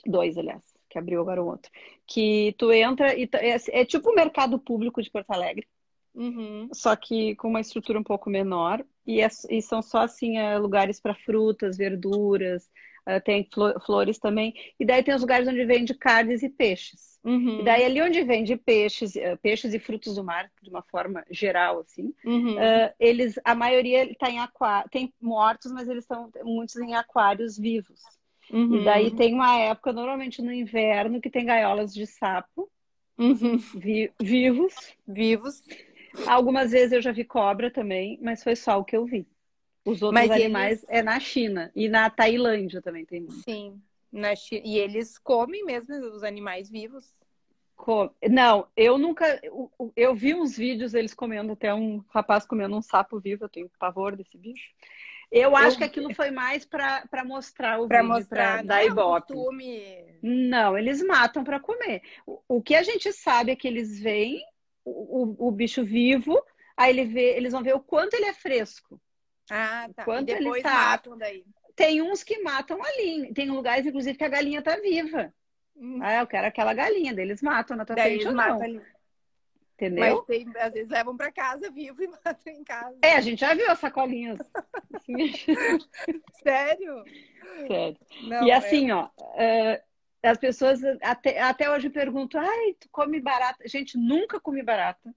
Speaker 2: dois, aliás, que abriu agora o outro, que tu entra e é, é tipo o mercado público de Porto Alegre, uhum. só que com uma estrutura um pouco menor, e, é, e são só assim é, lugares para frutas, verduras, é, tem flores também, e daí tem os lugares onde vende carnes e peixes. Uhum. E daí ali onde vende peixes, eh, peixes e frutos do mar, de uma forma geral, assim, uhum. uh, eles, a maioria está em aquário, tem mortos, mas eles estão muitos em aquários vivos. Uhum. E daí tem uma época, normalmente no inverno, que tem gaiolas de sapo uhum. vi, vivos.
Speaker 3: Vivos.
Speaker 2: Algumas vezes eu já vi cobra também, mas foi só o que eu vi. Os outros mas animais eles... é na China e na Tailândia também tem muito.
Speaker 3: Sim. Na China. E eles comem mesmo os animais vivos?
Speaker 2: Não, eu nunca. Eu vi uns vídeos eles comendo, até um rapaz comendo um sapo vivo, eu tenho pavor desse bicho. Eu acho eu... que aquilo foi mais para mostrar o
Speaker 3: pra
Speaker 2: vídeo,
Speaker 3: mostrar pra dar é ibope. Costume...
Speaker 2: Não, eles matam para comer. O, o, que a gente sabe é que eles veem o, o, o, bicho vivo, aí ele vê, eles vão ver o quanto ele é fresco.
Speaker 3: Ah, tá. Quanto e depois ele tá... matam daí.
Speaker 2: Tem uns que matam ali. Tem lugares, inclusive, que a galinha tá viva. Hum. Ah, eu quero aquela galinha. Eles matam na tua Daí frente ou não. Entendeu?
Speaker 3: Mas tem, às vezes levam para casa vivo e matam em casa.
Speaker 2: É, a gente já viu as sacolinhas.
Speaker 3: Sério?
Speaker 2: Sério. Não, e é. assim, é... ó, as pessoas até, até hoje perguntam: ai, tu come barata? Gente, nunca comi barata,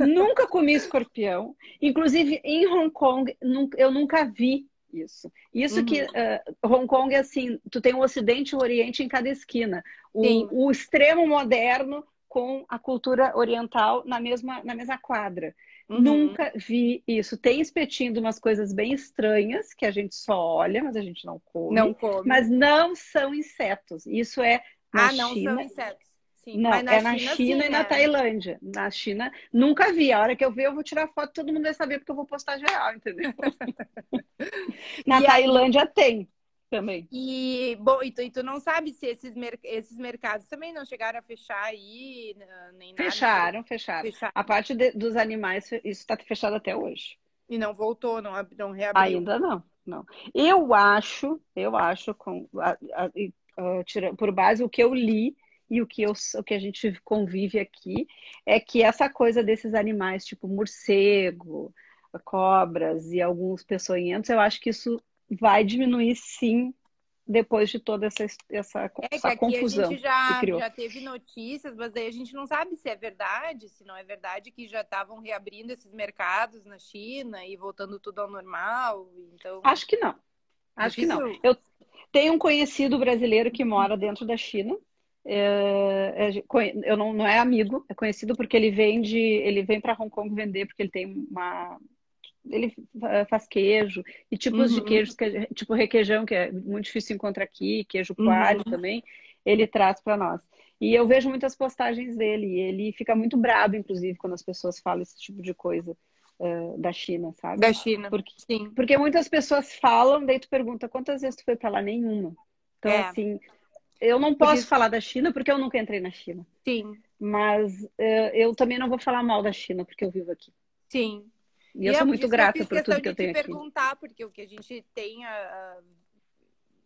Speaker 2: nunca comi escorpião. Inclusive, em Hong Kong, eu nunca vi isso. Isso uhum. que uh, Hong Kong é assim, tu tem o Ocidente e o Oriente em cada esquina. O, o, extremo moderno com a cultura oriental na mesma, na mesma quadra. Uhum. Nunca vi isso. Tem espetinho de umas coisas bem estranhas que a gente só olha, mas a gente não come.
Speaker 3: Não come.
Speaker 2: Mas não são insetos. Isso é
Speaker 3: na ah, não China. são insetos.
Speaker 2: Sim, não, na é na China, China sim, e na? Tailândia. Na China, nunca vi. A hora que eu ver, eu vou tirar foto, todo mundo vai saber porque eu vou postar geral, entendeu? na e Tailândia aí... tem. Também.
Speaker 3: E, bom, e tu, e tu não sabe se esses, mer esses mercados também não chegaram a fechar aí, nem nada.
Speaker 2: Fecharam, fecharam. fecharam. A parte de, dos animais, isso está fechado até hoje.
Speaker 3: E não voltou, não, não reabriu?
Speaker 2: Ainda não, não. Eu acho, eu acho, com, a, a, a, tira, por base o que eu li e o que, eu, o que a gente convive aqui, é que essa coisa desses animais, tipo morcego, cobras e alguns peçonhentos, eu acho que isso vai diminuir sim depois de toda essa, essa,
Speaker 3: é,
Speaker 2: essa confusão.
Speaker 3: A gente já, já teve notícias, mas aí a gente não sabe se é verdade, se não é verdade que já estavam reabrindo esses mercados na China e voltando tudo ao normal. Então...
Speaker 2: Acho que não. Acho que não. Eu tenho um conhecido brasileiro que mora dentro da China. É, é, eu não, não é amigo, é conhecido porque ele vende, ele vem para Hong Kong vender porque ele tem uma ele faz queijo e tipos uhum. de queijos, que, tipo requeijão, que é muito difícil encontrar aqui, queijo coalho uhum. também, ele traz para nós. E eu vejo muitas postagens dele, e ele fica muito bravo, inclusive, quando as pessoas falam esse tipo de coisa uh, da China, sabe?
Speaker 3: Da China,
Speaker 2: porque,
Speaker 3: sim.
Speaker 2: Porque muitas pessoas falam, daí tu pergunta, quantas vezes tu foi para lá? Nenhuma. Então, é. assim, eu não posso porque... falar da China porque eu nunca entrei na China.
Speaker 3: Sim.
Speaker 2: Mas uh, eu também não vou falar mal da China porque eu vivo aqui.
Speaker 3: Sim.
Speaker 2: E eu e sou é muito grata por tudo que eu tenho
Speaker 3: aqui. perguntar, porque o que a gente tem a,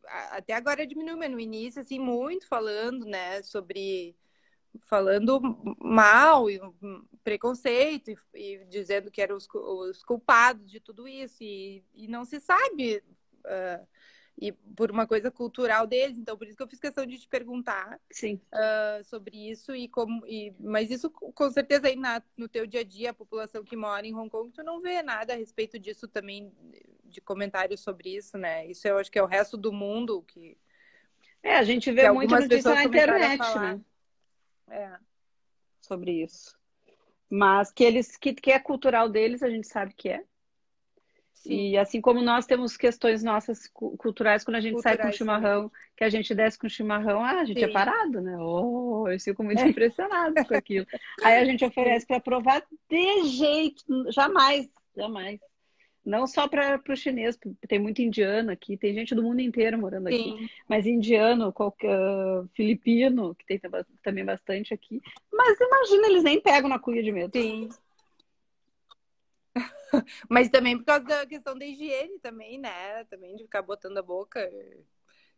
Speaker 3: a, até agora diminuiu, mas no início, assim, muito falando, né, sobre falando mal e preconceito e, e dizendo que eram os, os, culpados de tudo isso e, e não se sabe uh, e por uma coisa cultural deles. Então, por isso que eu fiz questão de te perguntar uh, sobre isso e como. E, mas isso, com certeza, aí na, no teu dia a dia, a população que mora em Hong Kong, tu não vê nada a respeito disso também, de comentários sobre isso, né? Isso eu acho que é o resto do mundo que.
Speaker 2: É, a gente vê muita notícia na internet, né?
Speaker 3: É.
Speaker 2: Sobre isso. Mas que eles que, que é cultural deles, a gente sabe que é. Sim. E assim como nós temos questões nossas culturais, quando a gente culturais, sai com chimarrão, sim. que a gente desce com chimarrão, ah, a gente é sim. é parado, né? Oh, eu fico muito é. impressionado com aquilo. Aí a gente oferece para provar de jeito, jamais, jamais. Não só para o chinês, tem muito indiano aqui, tem gente do mundo inteiro morando aqui, mas indiano, qualquer, filipino, que tem também bastante aqui. Mas imagina, eles nem pegam na cuia de medo.
Speaker 3: Sim. Mas também por causa da questão da higiene também, né? Também de ficar botando a boca.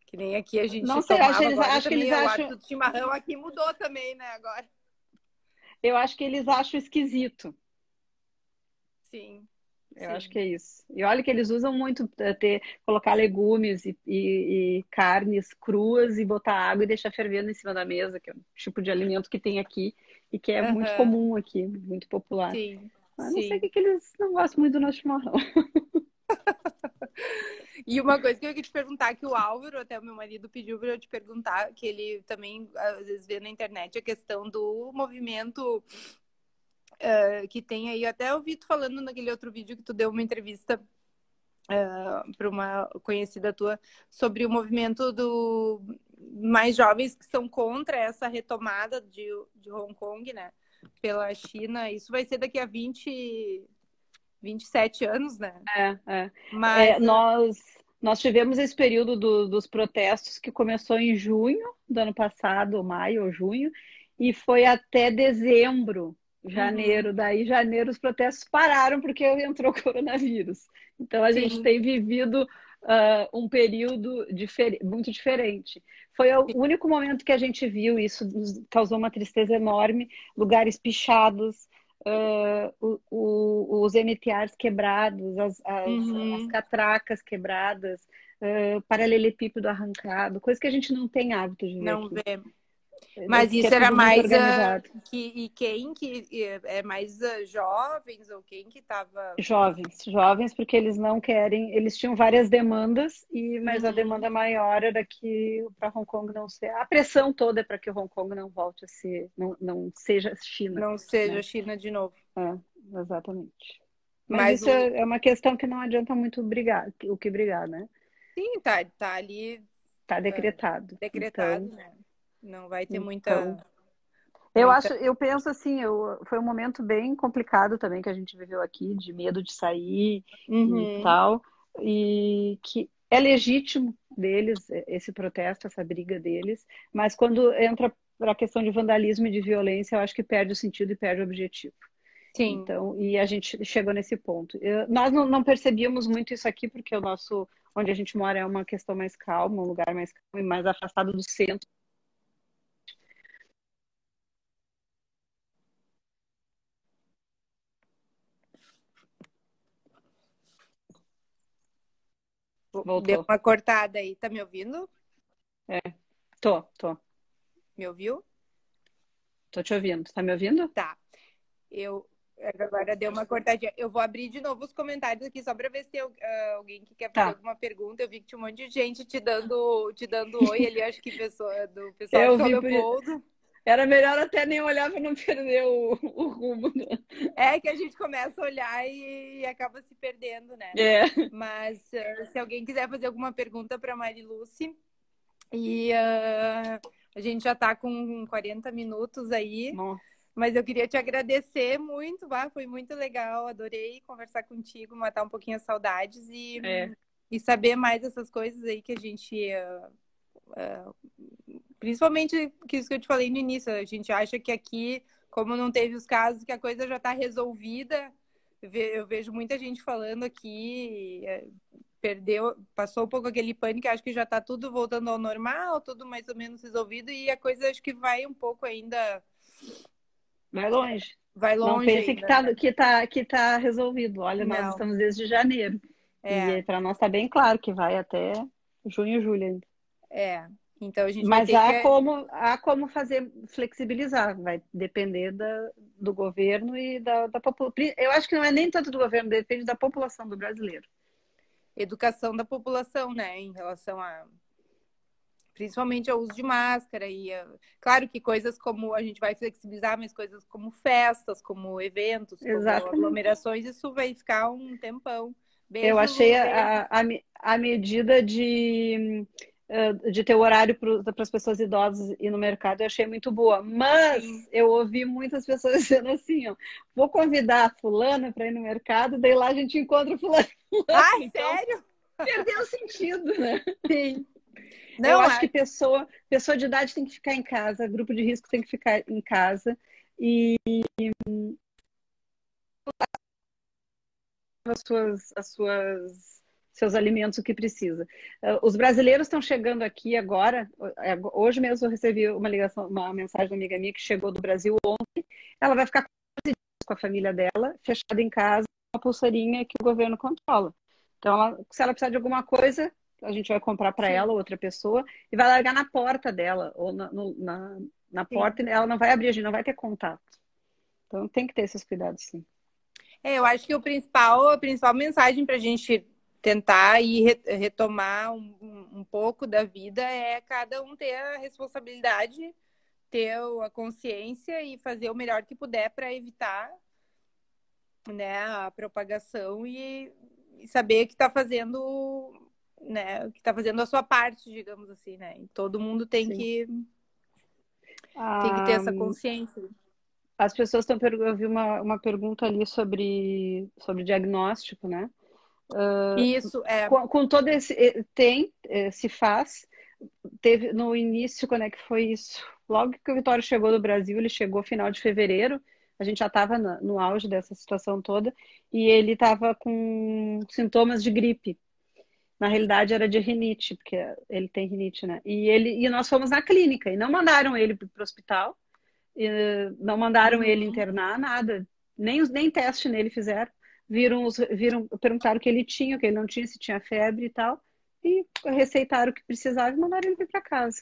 Speaker 3: Que nem aqui a gente
Speaker 2: Não sei, acho, eles, acho que eles
Speaker 3: acham... O chimarrão aqui mudou também, né, agora.
Speaker 2: Eu acho que eles acham esquisito.
Speaker 3: Sim.
Speaker 2: Eu Sim. acho que é isso. E olha que eles usam muito ter, colocar legumes e, e, e, carnes cruas e botar água e deixar fervendo em cima da mesa, que é um tipo de alimento que tem aqui e que é uhum. muito comum aqui, muito popular.
Speaker 3: Sim.
Speaker 2: Mas não sei o que, eles não gostam muito do nosso chimarrão.
Speaker 3: E uma coisa que eu queria te perguntar, que o Álvaro, até o meu marido pediu para eu te perguntar, que ele também às vezes vê na internet a questão do movimento uh, que tem aí. Eu até ouvi tu falando naquele outro vídeo que tu deu uma entrevista uh, para uma conhecida tua sobre o movimento do mais jovens que são contra essa retomada de, de Hong Kong, né? Pela China, isso vai ser daqui a 20, 27 anos, né?
Speaker 2: É, é. Mas é, nós, nós tivemos esse período do, dos protestos que começou em junho do ano passado, maio ou junho, e foi até dezembro, janeiro. Uhum. Daí, janeiro, os protestos pararam porque entrou o coronavírus. Então, a Sim. gente tem vivido uh, um período difer muito diferente. Foi o único momento que a gente viu isso, causou uma tristeza enorme. Lugares pichados, uh, o, o, os MTAs quebrados, as, as, uhum. as catracas quebradas, uh, paralelepípedo arrancado, coisa que a gente não tem hábito de ver.
Speaker 3: Não aqui. vê. Mas isso era mais uh, que e quem que é mais uh, jovens ou quem que estava
Speaker 2: jovens, jovens porque eles não querem, eles tinham várias demandas e mas uhum. a demanda maior era que para Hong Kong não ser, a pressão toda é para que Hong Kong não volte a ser, não, não seja China,
Speaker 3: não seja né? China de novo.
Speaker 2: É, exatamente. Mas, mas isso o... é uma questão que não adianta muito brigar, o que brigar, né?
Speaker 3: Sim, tá, tá ali.
Speaker 2: Tá decretado.
Speaker 3: Decretado, então, né? Não vai ter muita. Então,
Speaker 2: eu acho, eu penso assim, eu, foi um momento bem complicado também que a gente viveu aqui, de medo de sair uhum. e tal. E que é legítimo deles esse protesto, essa briga deles, mas quando entra para a questão de vandalismo e de violência, eu acho que perde o sentido e perde o objetivo. Sim. Então, e a gente chegou nesse ponto. Eu, nós não, não, percebíamos muito isso aqui, porque o nosso, onde a gente mora é uma questão mais calma, um lugar mais calmo e mais afastado do centro.
Speaker 3: Voltou. Deu uma cortada aí, tá me ouvindo?
Speaker 2: É, tô, tô.
Speaker 3: Me ouviu?
Speaker 2: Tô te ouvindo. Tá me ouvindo?
Speaker 3: Tá. Eu agora deu uma cortadinha. Eu vou abrir de novo os comentários aqui só para ver se tem uh, alguém que quer fazer tá. alguma pergunta. Eu vi que tinha um monte de gente te dando, te dando oi ali, acho que pessoa, do pessoal
Speaker 2: eu do Leopoldo. Por... Era melhor até nem olhar para não perder o, o rumo. Né?
Speaker 3: É que a gente começa a olhar e, e acaba se perdendo, né?
Speaker 2: É.
Speaker 3: Mas uh, se alguém quiser fazer alguma pergunta para Mari Lucy, e uh, a gente já está com 40 minutos aí. Nossa. Mas eu queria te agradecer muito, bah, foi muito legal, adorei conversar contigo, matar um pouquinho as saudades e, é. e saber mais essas coisas aí que a gente. Uh, uh, principalmente que isso que eu te falei no início, a gente acha que aqui, como não teve os casos, que a coisa já está resolvida. Eu vejo muita gente falando aqui, eh, perdeu, passou um pouco aquele pânico, acho que já está tudo voltando ao normal, tudo mais ou menos resolvido, e a coisa acho que vai um pouco ainda
Speaker 2: Vai longe.
Speaker 3: Vai longe.
Speaker 2: Não pense ainda. que está que tá, que tá resolvido. Olha, Não. nós estamos desde janeiro. É. E para nós está bem claro que vai até junho, julho ainda.
Speaker 3: É. Então a gente
Speaker 2: Mas há, que... como, há como fazer flexibilizar, vai depender da, do governo e da, da população. Eu acho que não é nem tanto do governo, depende da população do brasileiro.
Speaker 3: Educação da população, né, em relação a principalmente ao uso de máscara e claro que coisas como a gente vai flexibilizar, mas coisas como festas, como eventos, como aglomerações, isso vai ficar um tempão.
Speaker 2: Beijo, eu achei a, a, a, medida de, de ter o horário para as pessoas idosas ir no mercado, eu achei muito boa. Mas eu ouvi muitas pessoas dizendo assim, ó, vou convidar a fulana para ir no mercado, daí lá a gente encontra fulano.
Speaker 3: Ai, então, sério?
Speaker 2: Perdeu o sentido, né?
Speaker 3: Sim.
Speaker 2: Não, eu acho que pessoa, pessoa de idade tem que ficar em casa, grupo de risco tem que ficar em casa e as suas, as suas seus alimentos o que precisa. Ah, os brasileiros estão chegando aqui agora. É, hoje mesmo eu recebi uma ligação, uma mensagem da amiga minha que chegou do Brasil ontem. Ela vai ficar dias com a família dela, fechada em casa, uma pulseirinha que o governo controla. Então, ela, se ela precisar de alguma coisa, a gente vai comprar para ela outra pessoa e vai largar na porta dela ou na, no, na, na porta e ela não vai abrir, a gente não vai ter contato. Então tem que ter esses cuidados, sim.
Speaker 3: É, eu acho que o principal, a principal mensagem para a gente tentar e retomar um, um, pouco da vida é cada um ter a responsabilidade, ter a consciência e fazer o melhor que puder para evitar né, a propagação e, e saber que está fazendo né, que está fazendo a sua parte, digamos assim, né? E todo mundo tem Sim. que ah, tem que ter essa consciência.
Speaker 2: As pessoas estão eu vi uma, uma pergunta ali sobre sobre diagnóstico, né?
Speaker 3: Uh, Isso é
Speaker 2: com, com, todo esse tem eh, se faz teve no início quando é que foi isso? Logo que o Vitório chegou do Brasil, ele chegou final de fevereiro. A gente já estava no, auge dessa situação toda e ele estava com sintomas de gripe na realidade era de rinite, porque ele tem rinite, né? E ele e nós fomos na clínica e não mandaram ele para o hospital, não mandaram uhum. ele internar nada, nem nem teste nele fizeram. Viram, viram, perguntaram o que ele tinha, o que ele não tinha, se tinha febre e tal, e receitaram o que precisava e mandaram ele para casa.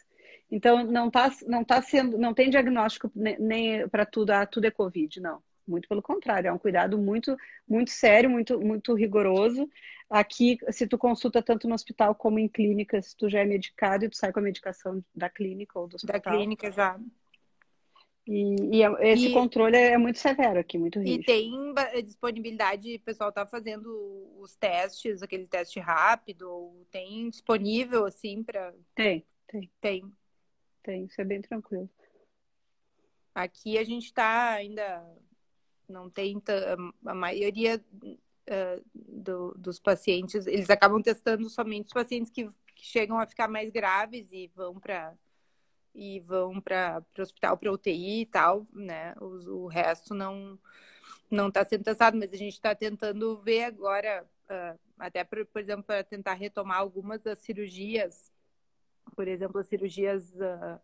Speaker 2: Então não tá não tá sendo, não tem diagnóstico nem, nem para tudo, ah, tudo é covid, não. Muito pelo contrário, é um cuidado muito, muito sério, muito, muito rigoroso. Aqui, se tu consulta tanto no hospital como em clínica, se tu já é medicado e tu sai com a medicação da clínica ou do hospital.
Speaker 3: Da clínica já.
Speaker 2: E, e é, esse e, controle é muito severo aqui, muito rígido.
Speaker 3: E tem disponibilidade, o pessoal está fazendo os testes, aquele teste rápido, tem disponível assim para.
Speaker 2: Tem, tem.
Speaker 3: Tem.
Speaker 2: Tem, isso é bem tranquilo.
Speaker 3: Aqui a gente está ainda não tem a maioria uh, do, dos pacientes, eles acabam testando somente os pacientes que, que chegam a ficar mais graves e vão para e vão para o hospital para UTI e tal, né? O, o resto não não está sendo testado, mas a gente está tentando ver agora, uh, até por, por exemplo, para tentar retomar algumas das cirurgias, por exemplo, as cirurgias uh,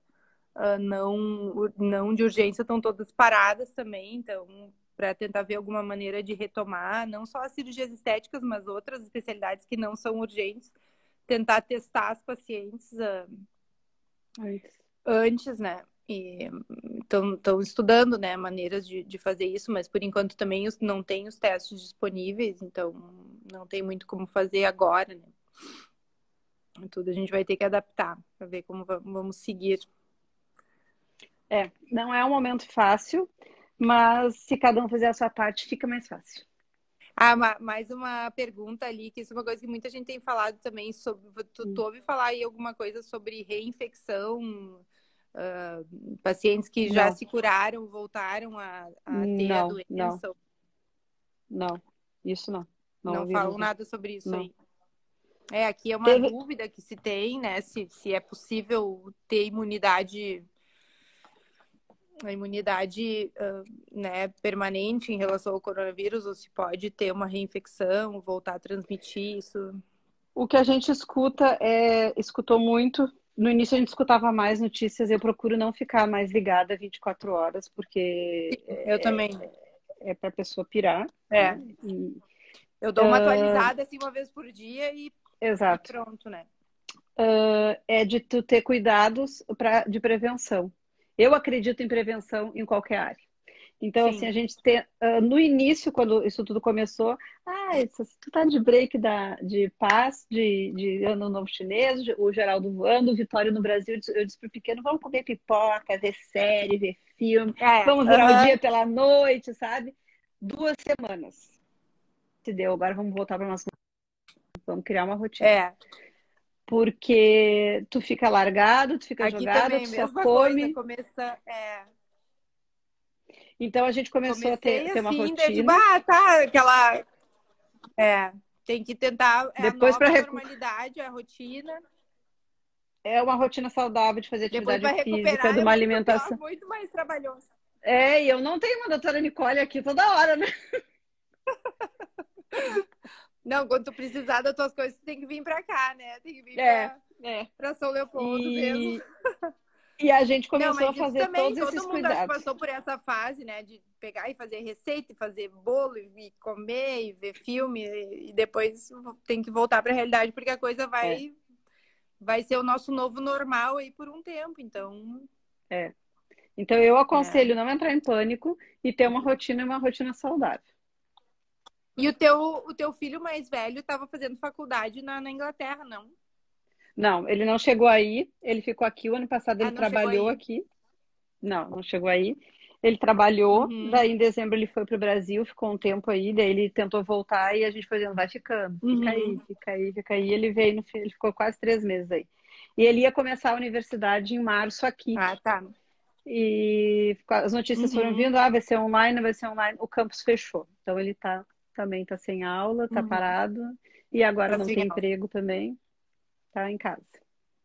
Speaker 3: uh, não, não de urgência estão todas paradas também, então para tentar ver alguma maneira de retomar, não só as cirurgias estéticas, mas outras especialidades que não são urgentes, tentar testar as pacientes antes, né? Estão estudando né, maneiras de, de fazer isso, mas por enquanto também não tem os testes disponíveis, então não tem muito como fazer agora. Né? Tudo a gente vai ter que adaptar para ver como vamos seguir.
Speaker 2: É, não é um momento fácil, mas se cada um fizer a sua parte, fica mais fácil.
Speaker 3: Ah, mais uma pergunta ali, que isso é uma coisa que muita gente tem falado também sobre. Tu, tu hum. ouve falar aí alguma coisa sobre reinfecção? Uh, pacientes que já se curaram voltaram a, a ter
Speaker 2: não,
Speaker 3: a doença?
Speaker 2: Não. não, isso não.
Speaker 3: Não, não falam nada sobre isso não. aí. É, aqui é uma Teve... dúvida que se tem, né? Se, se é possível ter imunidade a imunidade uh, né, permanente em relação ao coronavírus ou se pode ter uma reinfecção, voltar a transmitir isso?
Speaker 2: O que a gente escuta é escutou muito no início a gente escutava mais notícias, eu procuro não ficar mais ligada 24 horas, porque.
Speaker 3: Eu é, também.
Speaker 2: É, é para a pessoa pirar.
Speaker 3: É. Né? E, eu dou uma uh, atualizada assim uma vez por dia e,
Speaker 2: exato.
Speaker 3: E pronto, né?
Speaker 2: Uh, é de tu ter cuidados pra, de prevenção. Eu acredito em prevenção em qualquer área. Então, Sim. assim, a gente tem. Uh, no início, quando isso tudo começou, ah, tu tá de break da, de paz, de, de ano novo chinês, o Geraldo voando, o Vitório no Brasil, eu disse pro pequeno, vamos comer pipoca, ver série, ver filme, é, vamos virar uh -huh. o dia pela noite, sabe? Duas semanas. Se deu, agora vamos voltar para nossa. Vamos criar uma rotina.
Speaker 3: É.
Speaker 2: Porque tu fica largado, tu fica Aqui jogado, também, tu só come.
Speaker 3: Coisa, começa, é
Speaker 2: então a gente começou Comecei a ter, ter uma assim, rotina. Tipo,
Speaker 3: ah, tá, aquela. É, tem que tentar. É
Speaker 2: Depois para
Speaker 3: rec... normalidade, a rotina.
Speaker 2: É uma rotina saudável de fazer atividade física, de uma alimentação.
Speaker 3: muito mais trabalhoso.
Speaker 2: É, e eu não tenho uma doutora Nicole aqui toda hora, né?
Speaker 3: Não, quando tu precisar das tuas coisas, tu tem que vir pra cá, né? Tem que vir é, pra, é. pra São Leopoldo e... mesmo.
Speaker 2: E a gente começou não, a fazer também, todos
Speaker 3: todo
Speaker 2: esses
Speaker 3: mundo
Speaker 2: cuidados.
Speaker 3: passou por essa fase, né, de pegar e fazer receita, e fazer bolo, e comer, e ver filme, e depois tem que voltar para a realidade, porque a coisa vai é. vai ser o nosso novo normal aí por um tempo, então...
Speaker 2: É. Então eu aconselho é. não entrar em pânico e ter uma rotina, uma rotina saudável.
Speaker 3: E o teu, o teu filho mais velho estava fazendo faculdade na, na Inglaterra, não?
Speaker 2: Não, ele não chegou aí. Ele ficou aqui. O ano passado ele ah, trabalhou aqui. Não, não chegou aí. Ele trabalhou, uhum. daí em dezembro ele foi para o Brasil, ficou um tempo aí, daí ele tentou voltar e a gente foi dizendo, vai ficando, fica uhum. aí, fica aí, fica aí. Ele veio, no, ele ficou quase três meses aí. E ele ia começar a universidade em março aqui.
Speaker 3: Ah, tá.
Speaker 2: E as notícias uhum. foram vindo, ah, vai ser online, vai ser online. O campus fechou. Então ele tá, também tá sem aula, tá uhum. parado. E agora tá não tem emprego também tá em casa.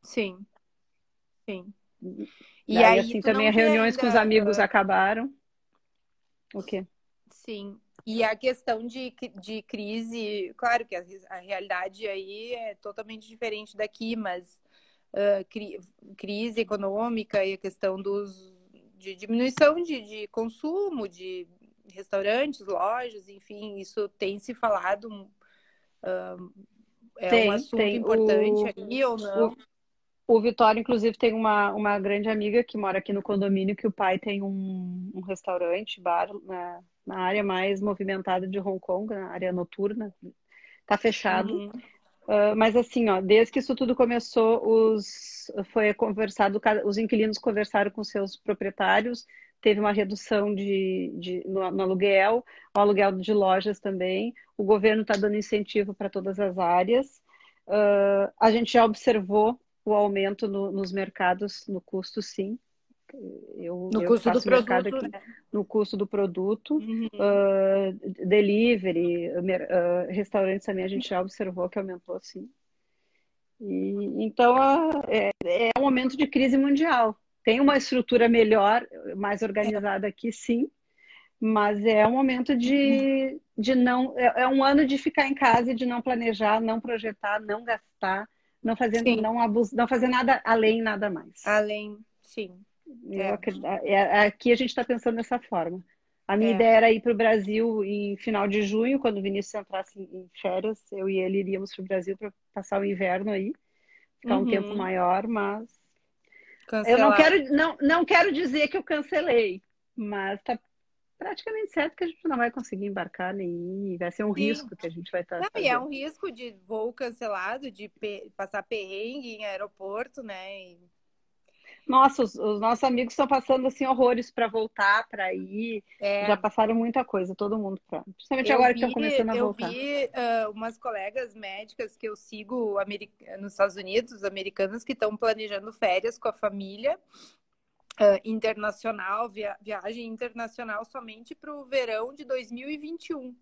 Speaker 3: Sim. Sim.
Speaker 2: E aí, assim, também as reuniões ainda... com os amigos acabaram. O quê?
Speaker 3: Sim. E a questão de, de crise, claro que a, a realidade aí é totalmente diferente daqui, mas uh, cri, crise econômica e a questão dos, de diminuição de, de consumo, de restaurantes, lojas, enfim, isso tem se falado uh, é tem, um assunto tem. importante o, aí ou não? O,
Speaker 2: o Vitório, inclusive, tem uma, uma grande amiga que mora aqui no condomínio, que o pai tem um, um restaurante, bar, na, na área mais movimentada de Hong Kong, na área noturna. Tá fechado. Uhum. Uh, mas assim, ó, desde que isso tudo começou, os, foi conversado, os inquilinos conversaram com seus proprietários, teve uma redução de, de no, no, aluguel, o aluguel de lojas também. O governo está dando incentivo para todas as áreas. Uh, a gente já observou o aumento no, nos mercados, no custo, sim. Eu,
Speaker 3: no
Speaker 2: eu
Speaker 3: custo do produto, aqui,
Speaker 2: né? no custo do produto, uhum. uh, delivery, uh, restaurantes também a gente já observou que aumentou sim. E, então é, é um momento de crise mundial. Tem uma estrutura melhor, mais organizada aqui, sim, mas é um momento de, de não. É, é, um ano de ficar em casa, de não planejar, não projetar, não gastar, não fazer, não, abus, não fazer nada além, nada mais.
Speaker 3: Além, sim.
Speaker 2: É. é aqui a gente está pensando dessa forma. A minha é. ideia era ir para o Brasil em final de junho, quando o Vinícius entrasse em férias, eu e ele iríamos para o Brasil para passar o inverno aí, ficar uhum. um tempo maior, mas Cancelar. eu não quero, não, não quero dizer que eu cancelei, mas está praticamente certo que a gente não vai conseguir embarcar nem. Vai ser um Sim. risco que a gente vai estar. Tá
Speaker 3: não, e é um risco de voo cancelado, de pe passar perrengue em aeroporto, né? E...
Speaker 2: Nossa, os, os, nossos amigos estão passando assim horrores para voltar, para ir. É. Já passaram muita coisa, todo mundo pra... Principalmente eu agora vi, que estão começando a
Speaker 3: eu
Speaker 2: voltar.
Speaker 3: Eu vi uh, umas colegas médicas que eu sigo nos Estados Unidos, americanas, que estão planejando férias com a família uh, internacional, via, viagem internacional somente para o verão de 2021,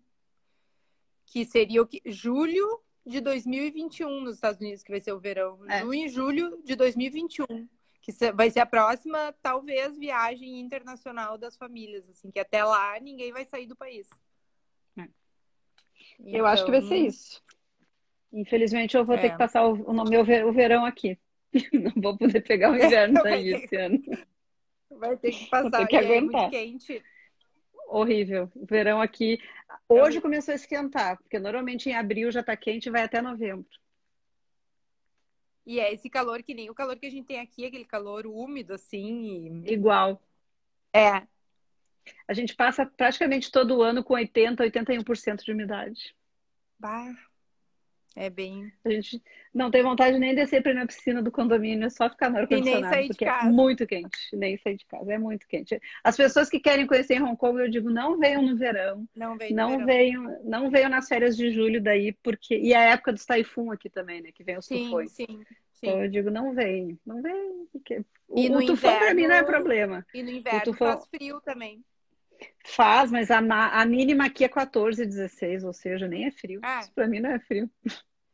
Speaker 3: que seria o que? Julho de 2021 nos Estados Unidos, que vai ser o verão. É. Junho e julho de 2021. Que vai ser a próxima, talvez, viagem internacional das famílias, assim, que até lá ninguém vai sair do país.
Speaker 2: É. Então... Eu acho que vai ser então, isso. Infelizmente, eu vou é. ter que passar o, o meu o verão aqui. Não vou poder pegar o inverno daí esse ano.
Speaker 3: Vai ter que passar. Tem que aguentar. É muito quente.
Speaker 2: Horrível. O verão aqui. Hoje começou a esquentar, porque normalmente em abril já está quente e vai até novembro.
Speaker 3: E é esse calor que nem o calor que a gente tem aqui, aquele calor úmido, assim.
Speaker 2: E... Igual.
Speaker 3: É.
Speaker 2: A gente passa praticamente todo ano com 80%, 81% de umidade.
Speaker 3: Bah. É bem.
Speaker 2: A gente não tem vontade nem de descer para ir na piscina do condomínio, é só ficar no ar-condicionado, porque é muito quente. Nem sair de casa, é muito quente. As pessoas que querem conhecer Hong Kong, eu digo, não venham no verão.
Speaker 3: Não venham.
Speaker 2: Não venham, não venham nas férias de julho daí, porque. E a época dos taifun aqui também, né? Que vem os
Speaker 3: sim,
Speaker 2: tufões.
Speaker 3: Sim, sim.
Speaker 2: Então eu digo, não venham, não venham. Porque...
Speaker 3: E o,
Speaker 2: o tufão para mim não é problema.
Speaker 3: E no inverno tufão... faz frio também.
Speaker 2: Faz, mas a, a mínima aqui é 14, 16, ou seja, nem é frio. Ah. Isso para mim não é frio.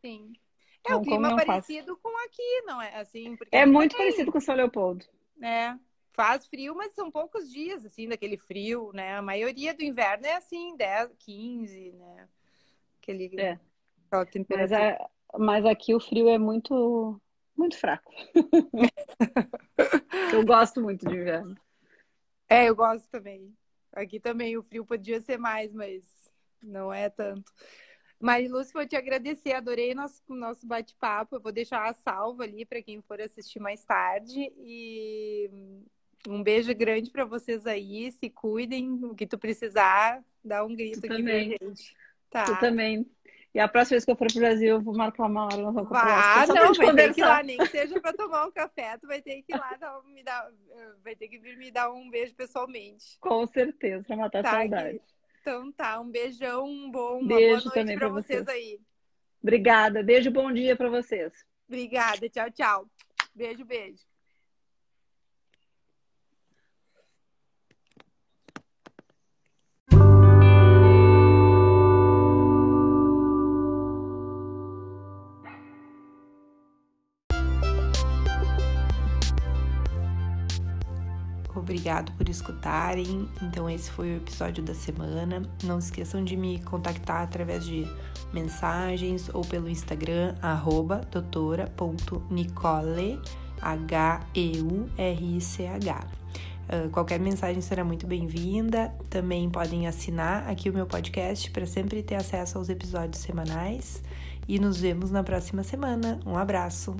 Speaker 3: Sim. É o clima parecido com aqui, não é? Assim,
Speaker 2: é muito tem... parecido com São Leopoldo.
Speaker 3: É. Faz frio, mas são poucos dias, assim, daquele frio, né? A maioria do inverno é assim, 10, 15, né? Aquele,
Speaker 2: é. Aquela temperatura. Mas, é, mas aqui o frio é muito, muito fraco. eu gosto muito de inverno.
Speaker 3: É, eu gosto também. Aqui também o frio podia ser mais, mas não é tanto. Mariluz, vou te agradecer, adorei nosso, nosso bate-papo. Eu vou deixar a salva ali para quem for assistir mais tarde. E um beijo grande para vocês aí. Se cuidem, o que tu precisar, dá um grito tu aqui também. pra gente.
Speaker 2: Tá. Tu também. E a próxima vez que eu for pro Brasil, eu vou marcar uma hora. Nós vamos
Speaker 3: ah, não, vai ter que ir lá, nem que seja para tomar um café, tu vai ter que ir lá, dar, me dar, vai ter que vir me dar um beijo pessoalmente.
Speaker 2: Com certeza, para matar tá, a saudade.
Speaker 3: Então tá, um beijão, um bom, uma Beijo boa noite para vocês. vocês aí.
Speaker 2: Obrigada, beijo, bom dia para vocês.
Speaker 3: Obrigada, tchau, tchau. Beijo, beijo.
Speaker 1: Obrigado por escutarem. Então, esse foi o episódio da semana. Não esqueçam de me contactar através de mensagens ou pelo Instagram, doutora.nicole, H-E-U-R-I-C-H. Uh, qualquer mensagem será muito bem-vinda. Também podem assinar aqui o meu podcast para sempre ter acesso aos episódios semanais. E nos vemos na próxima semana. Um abraço!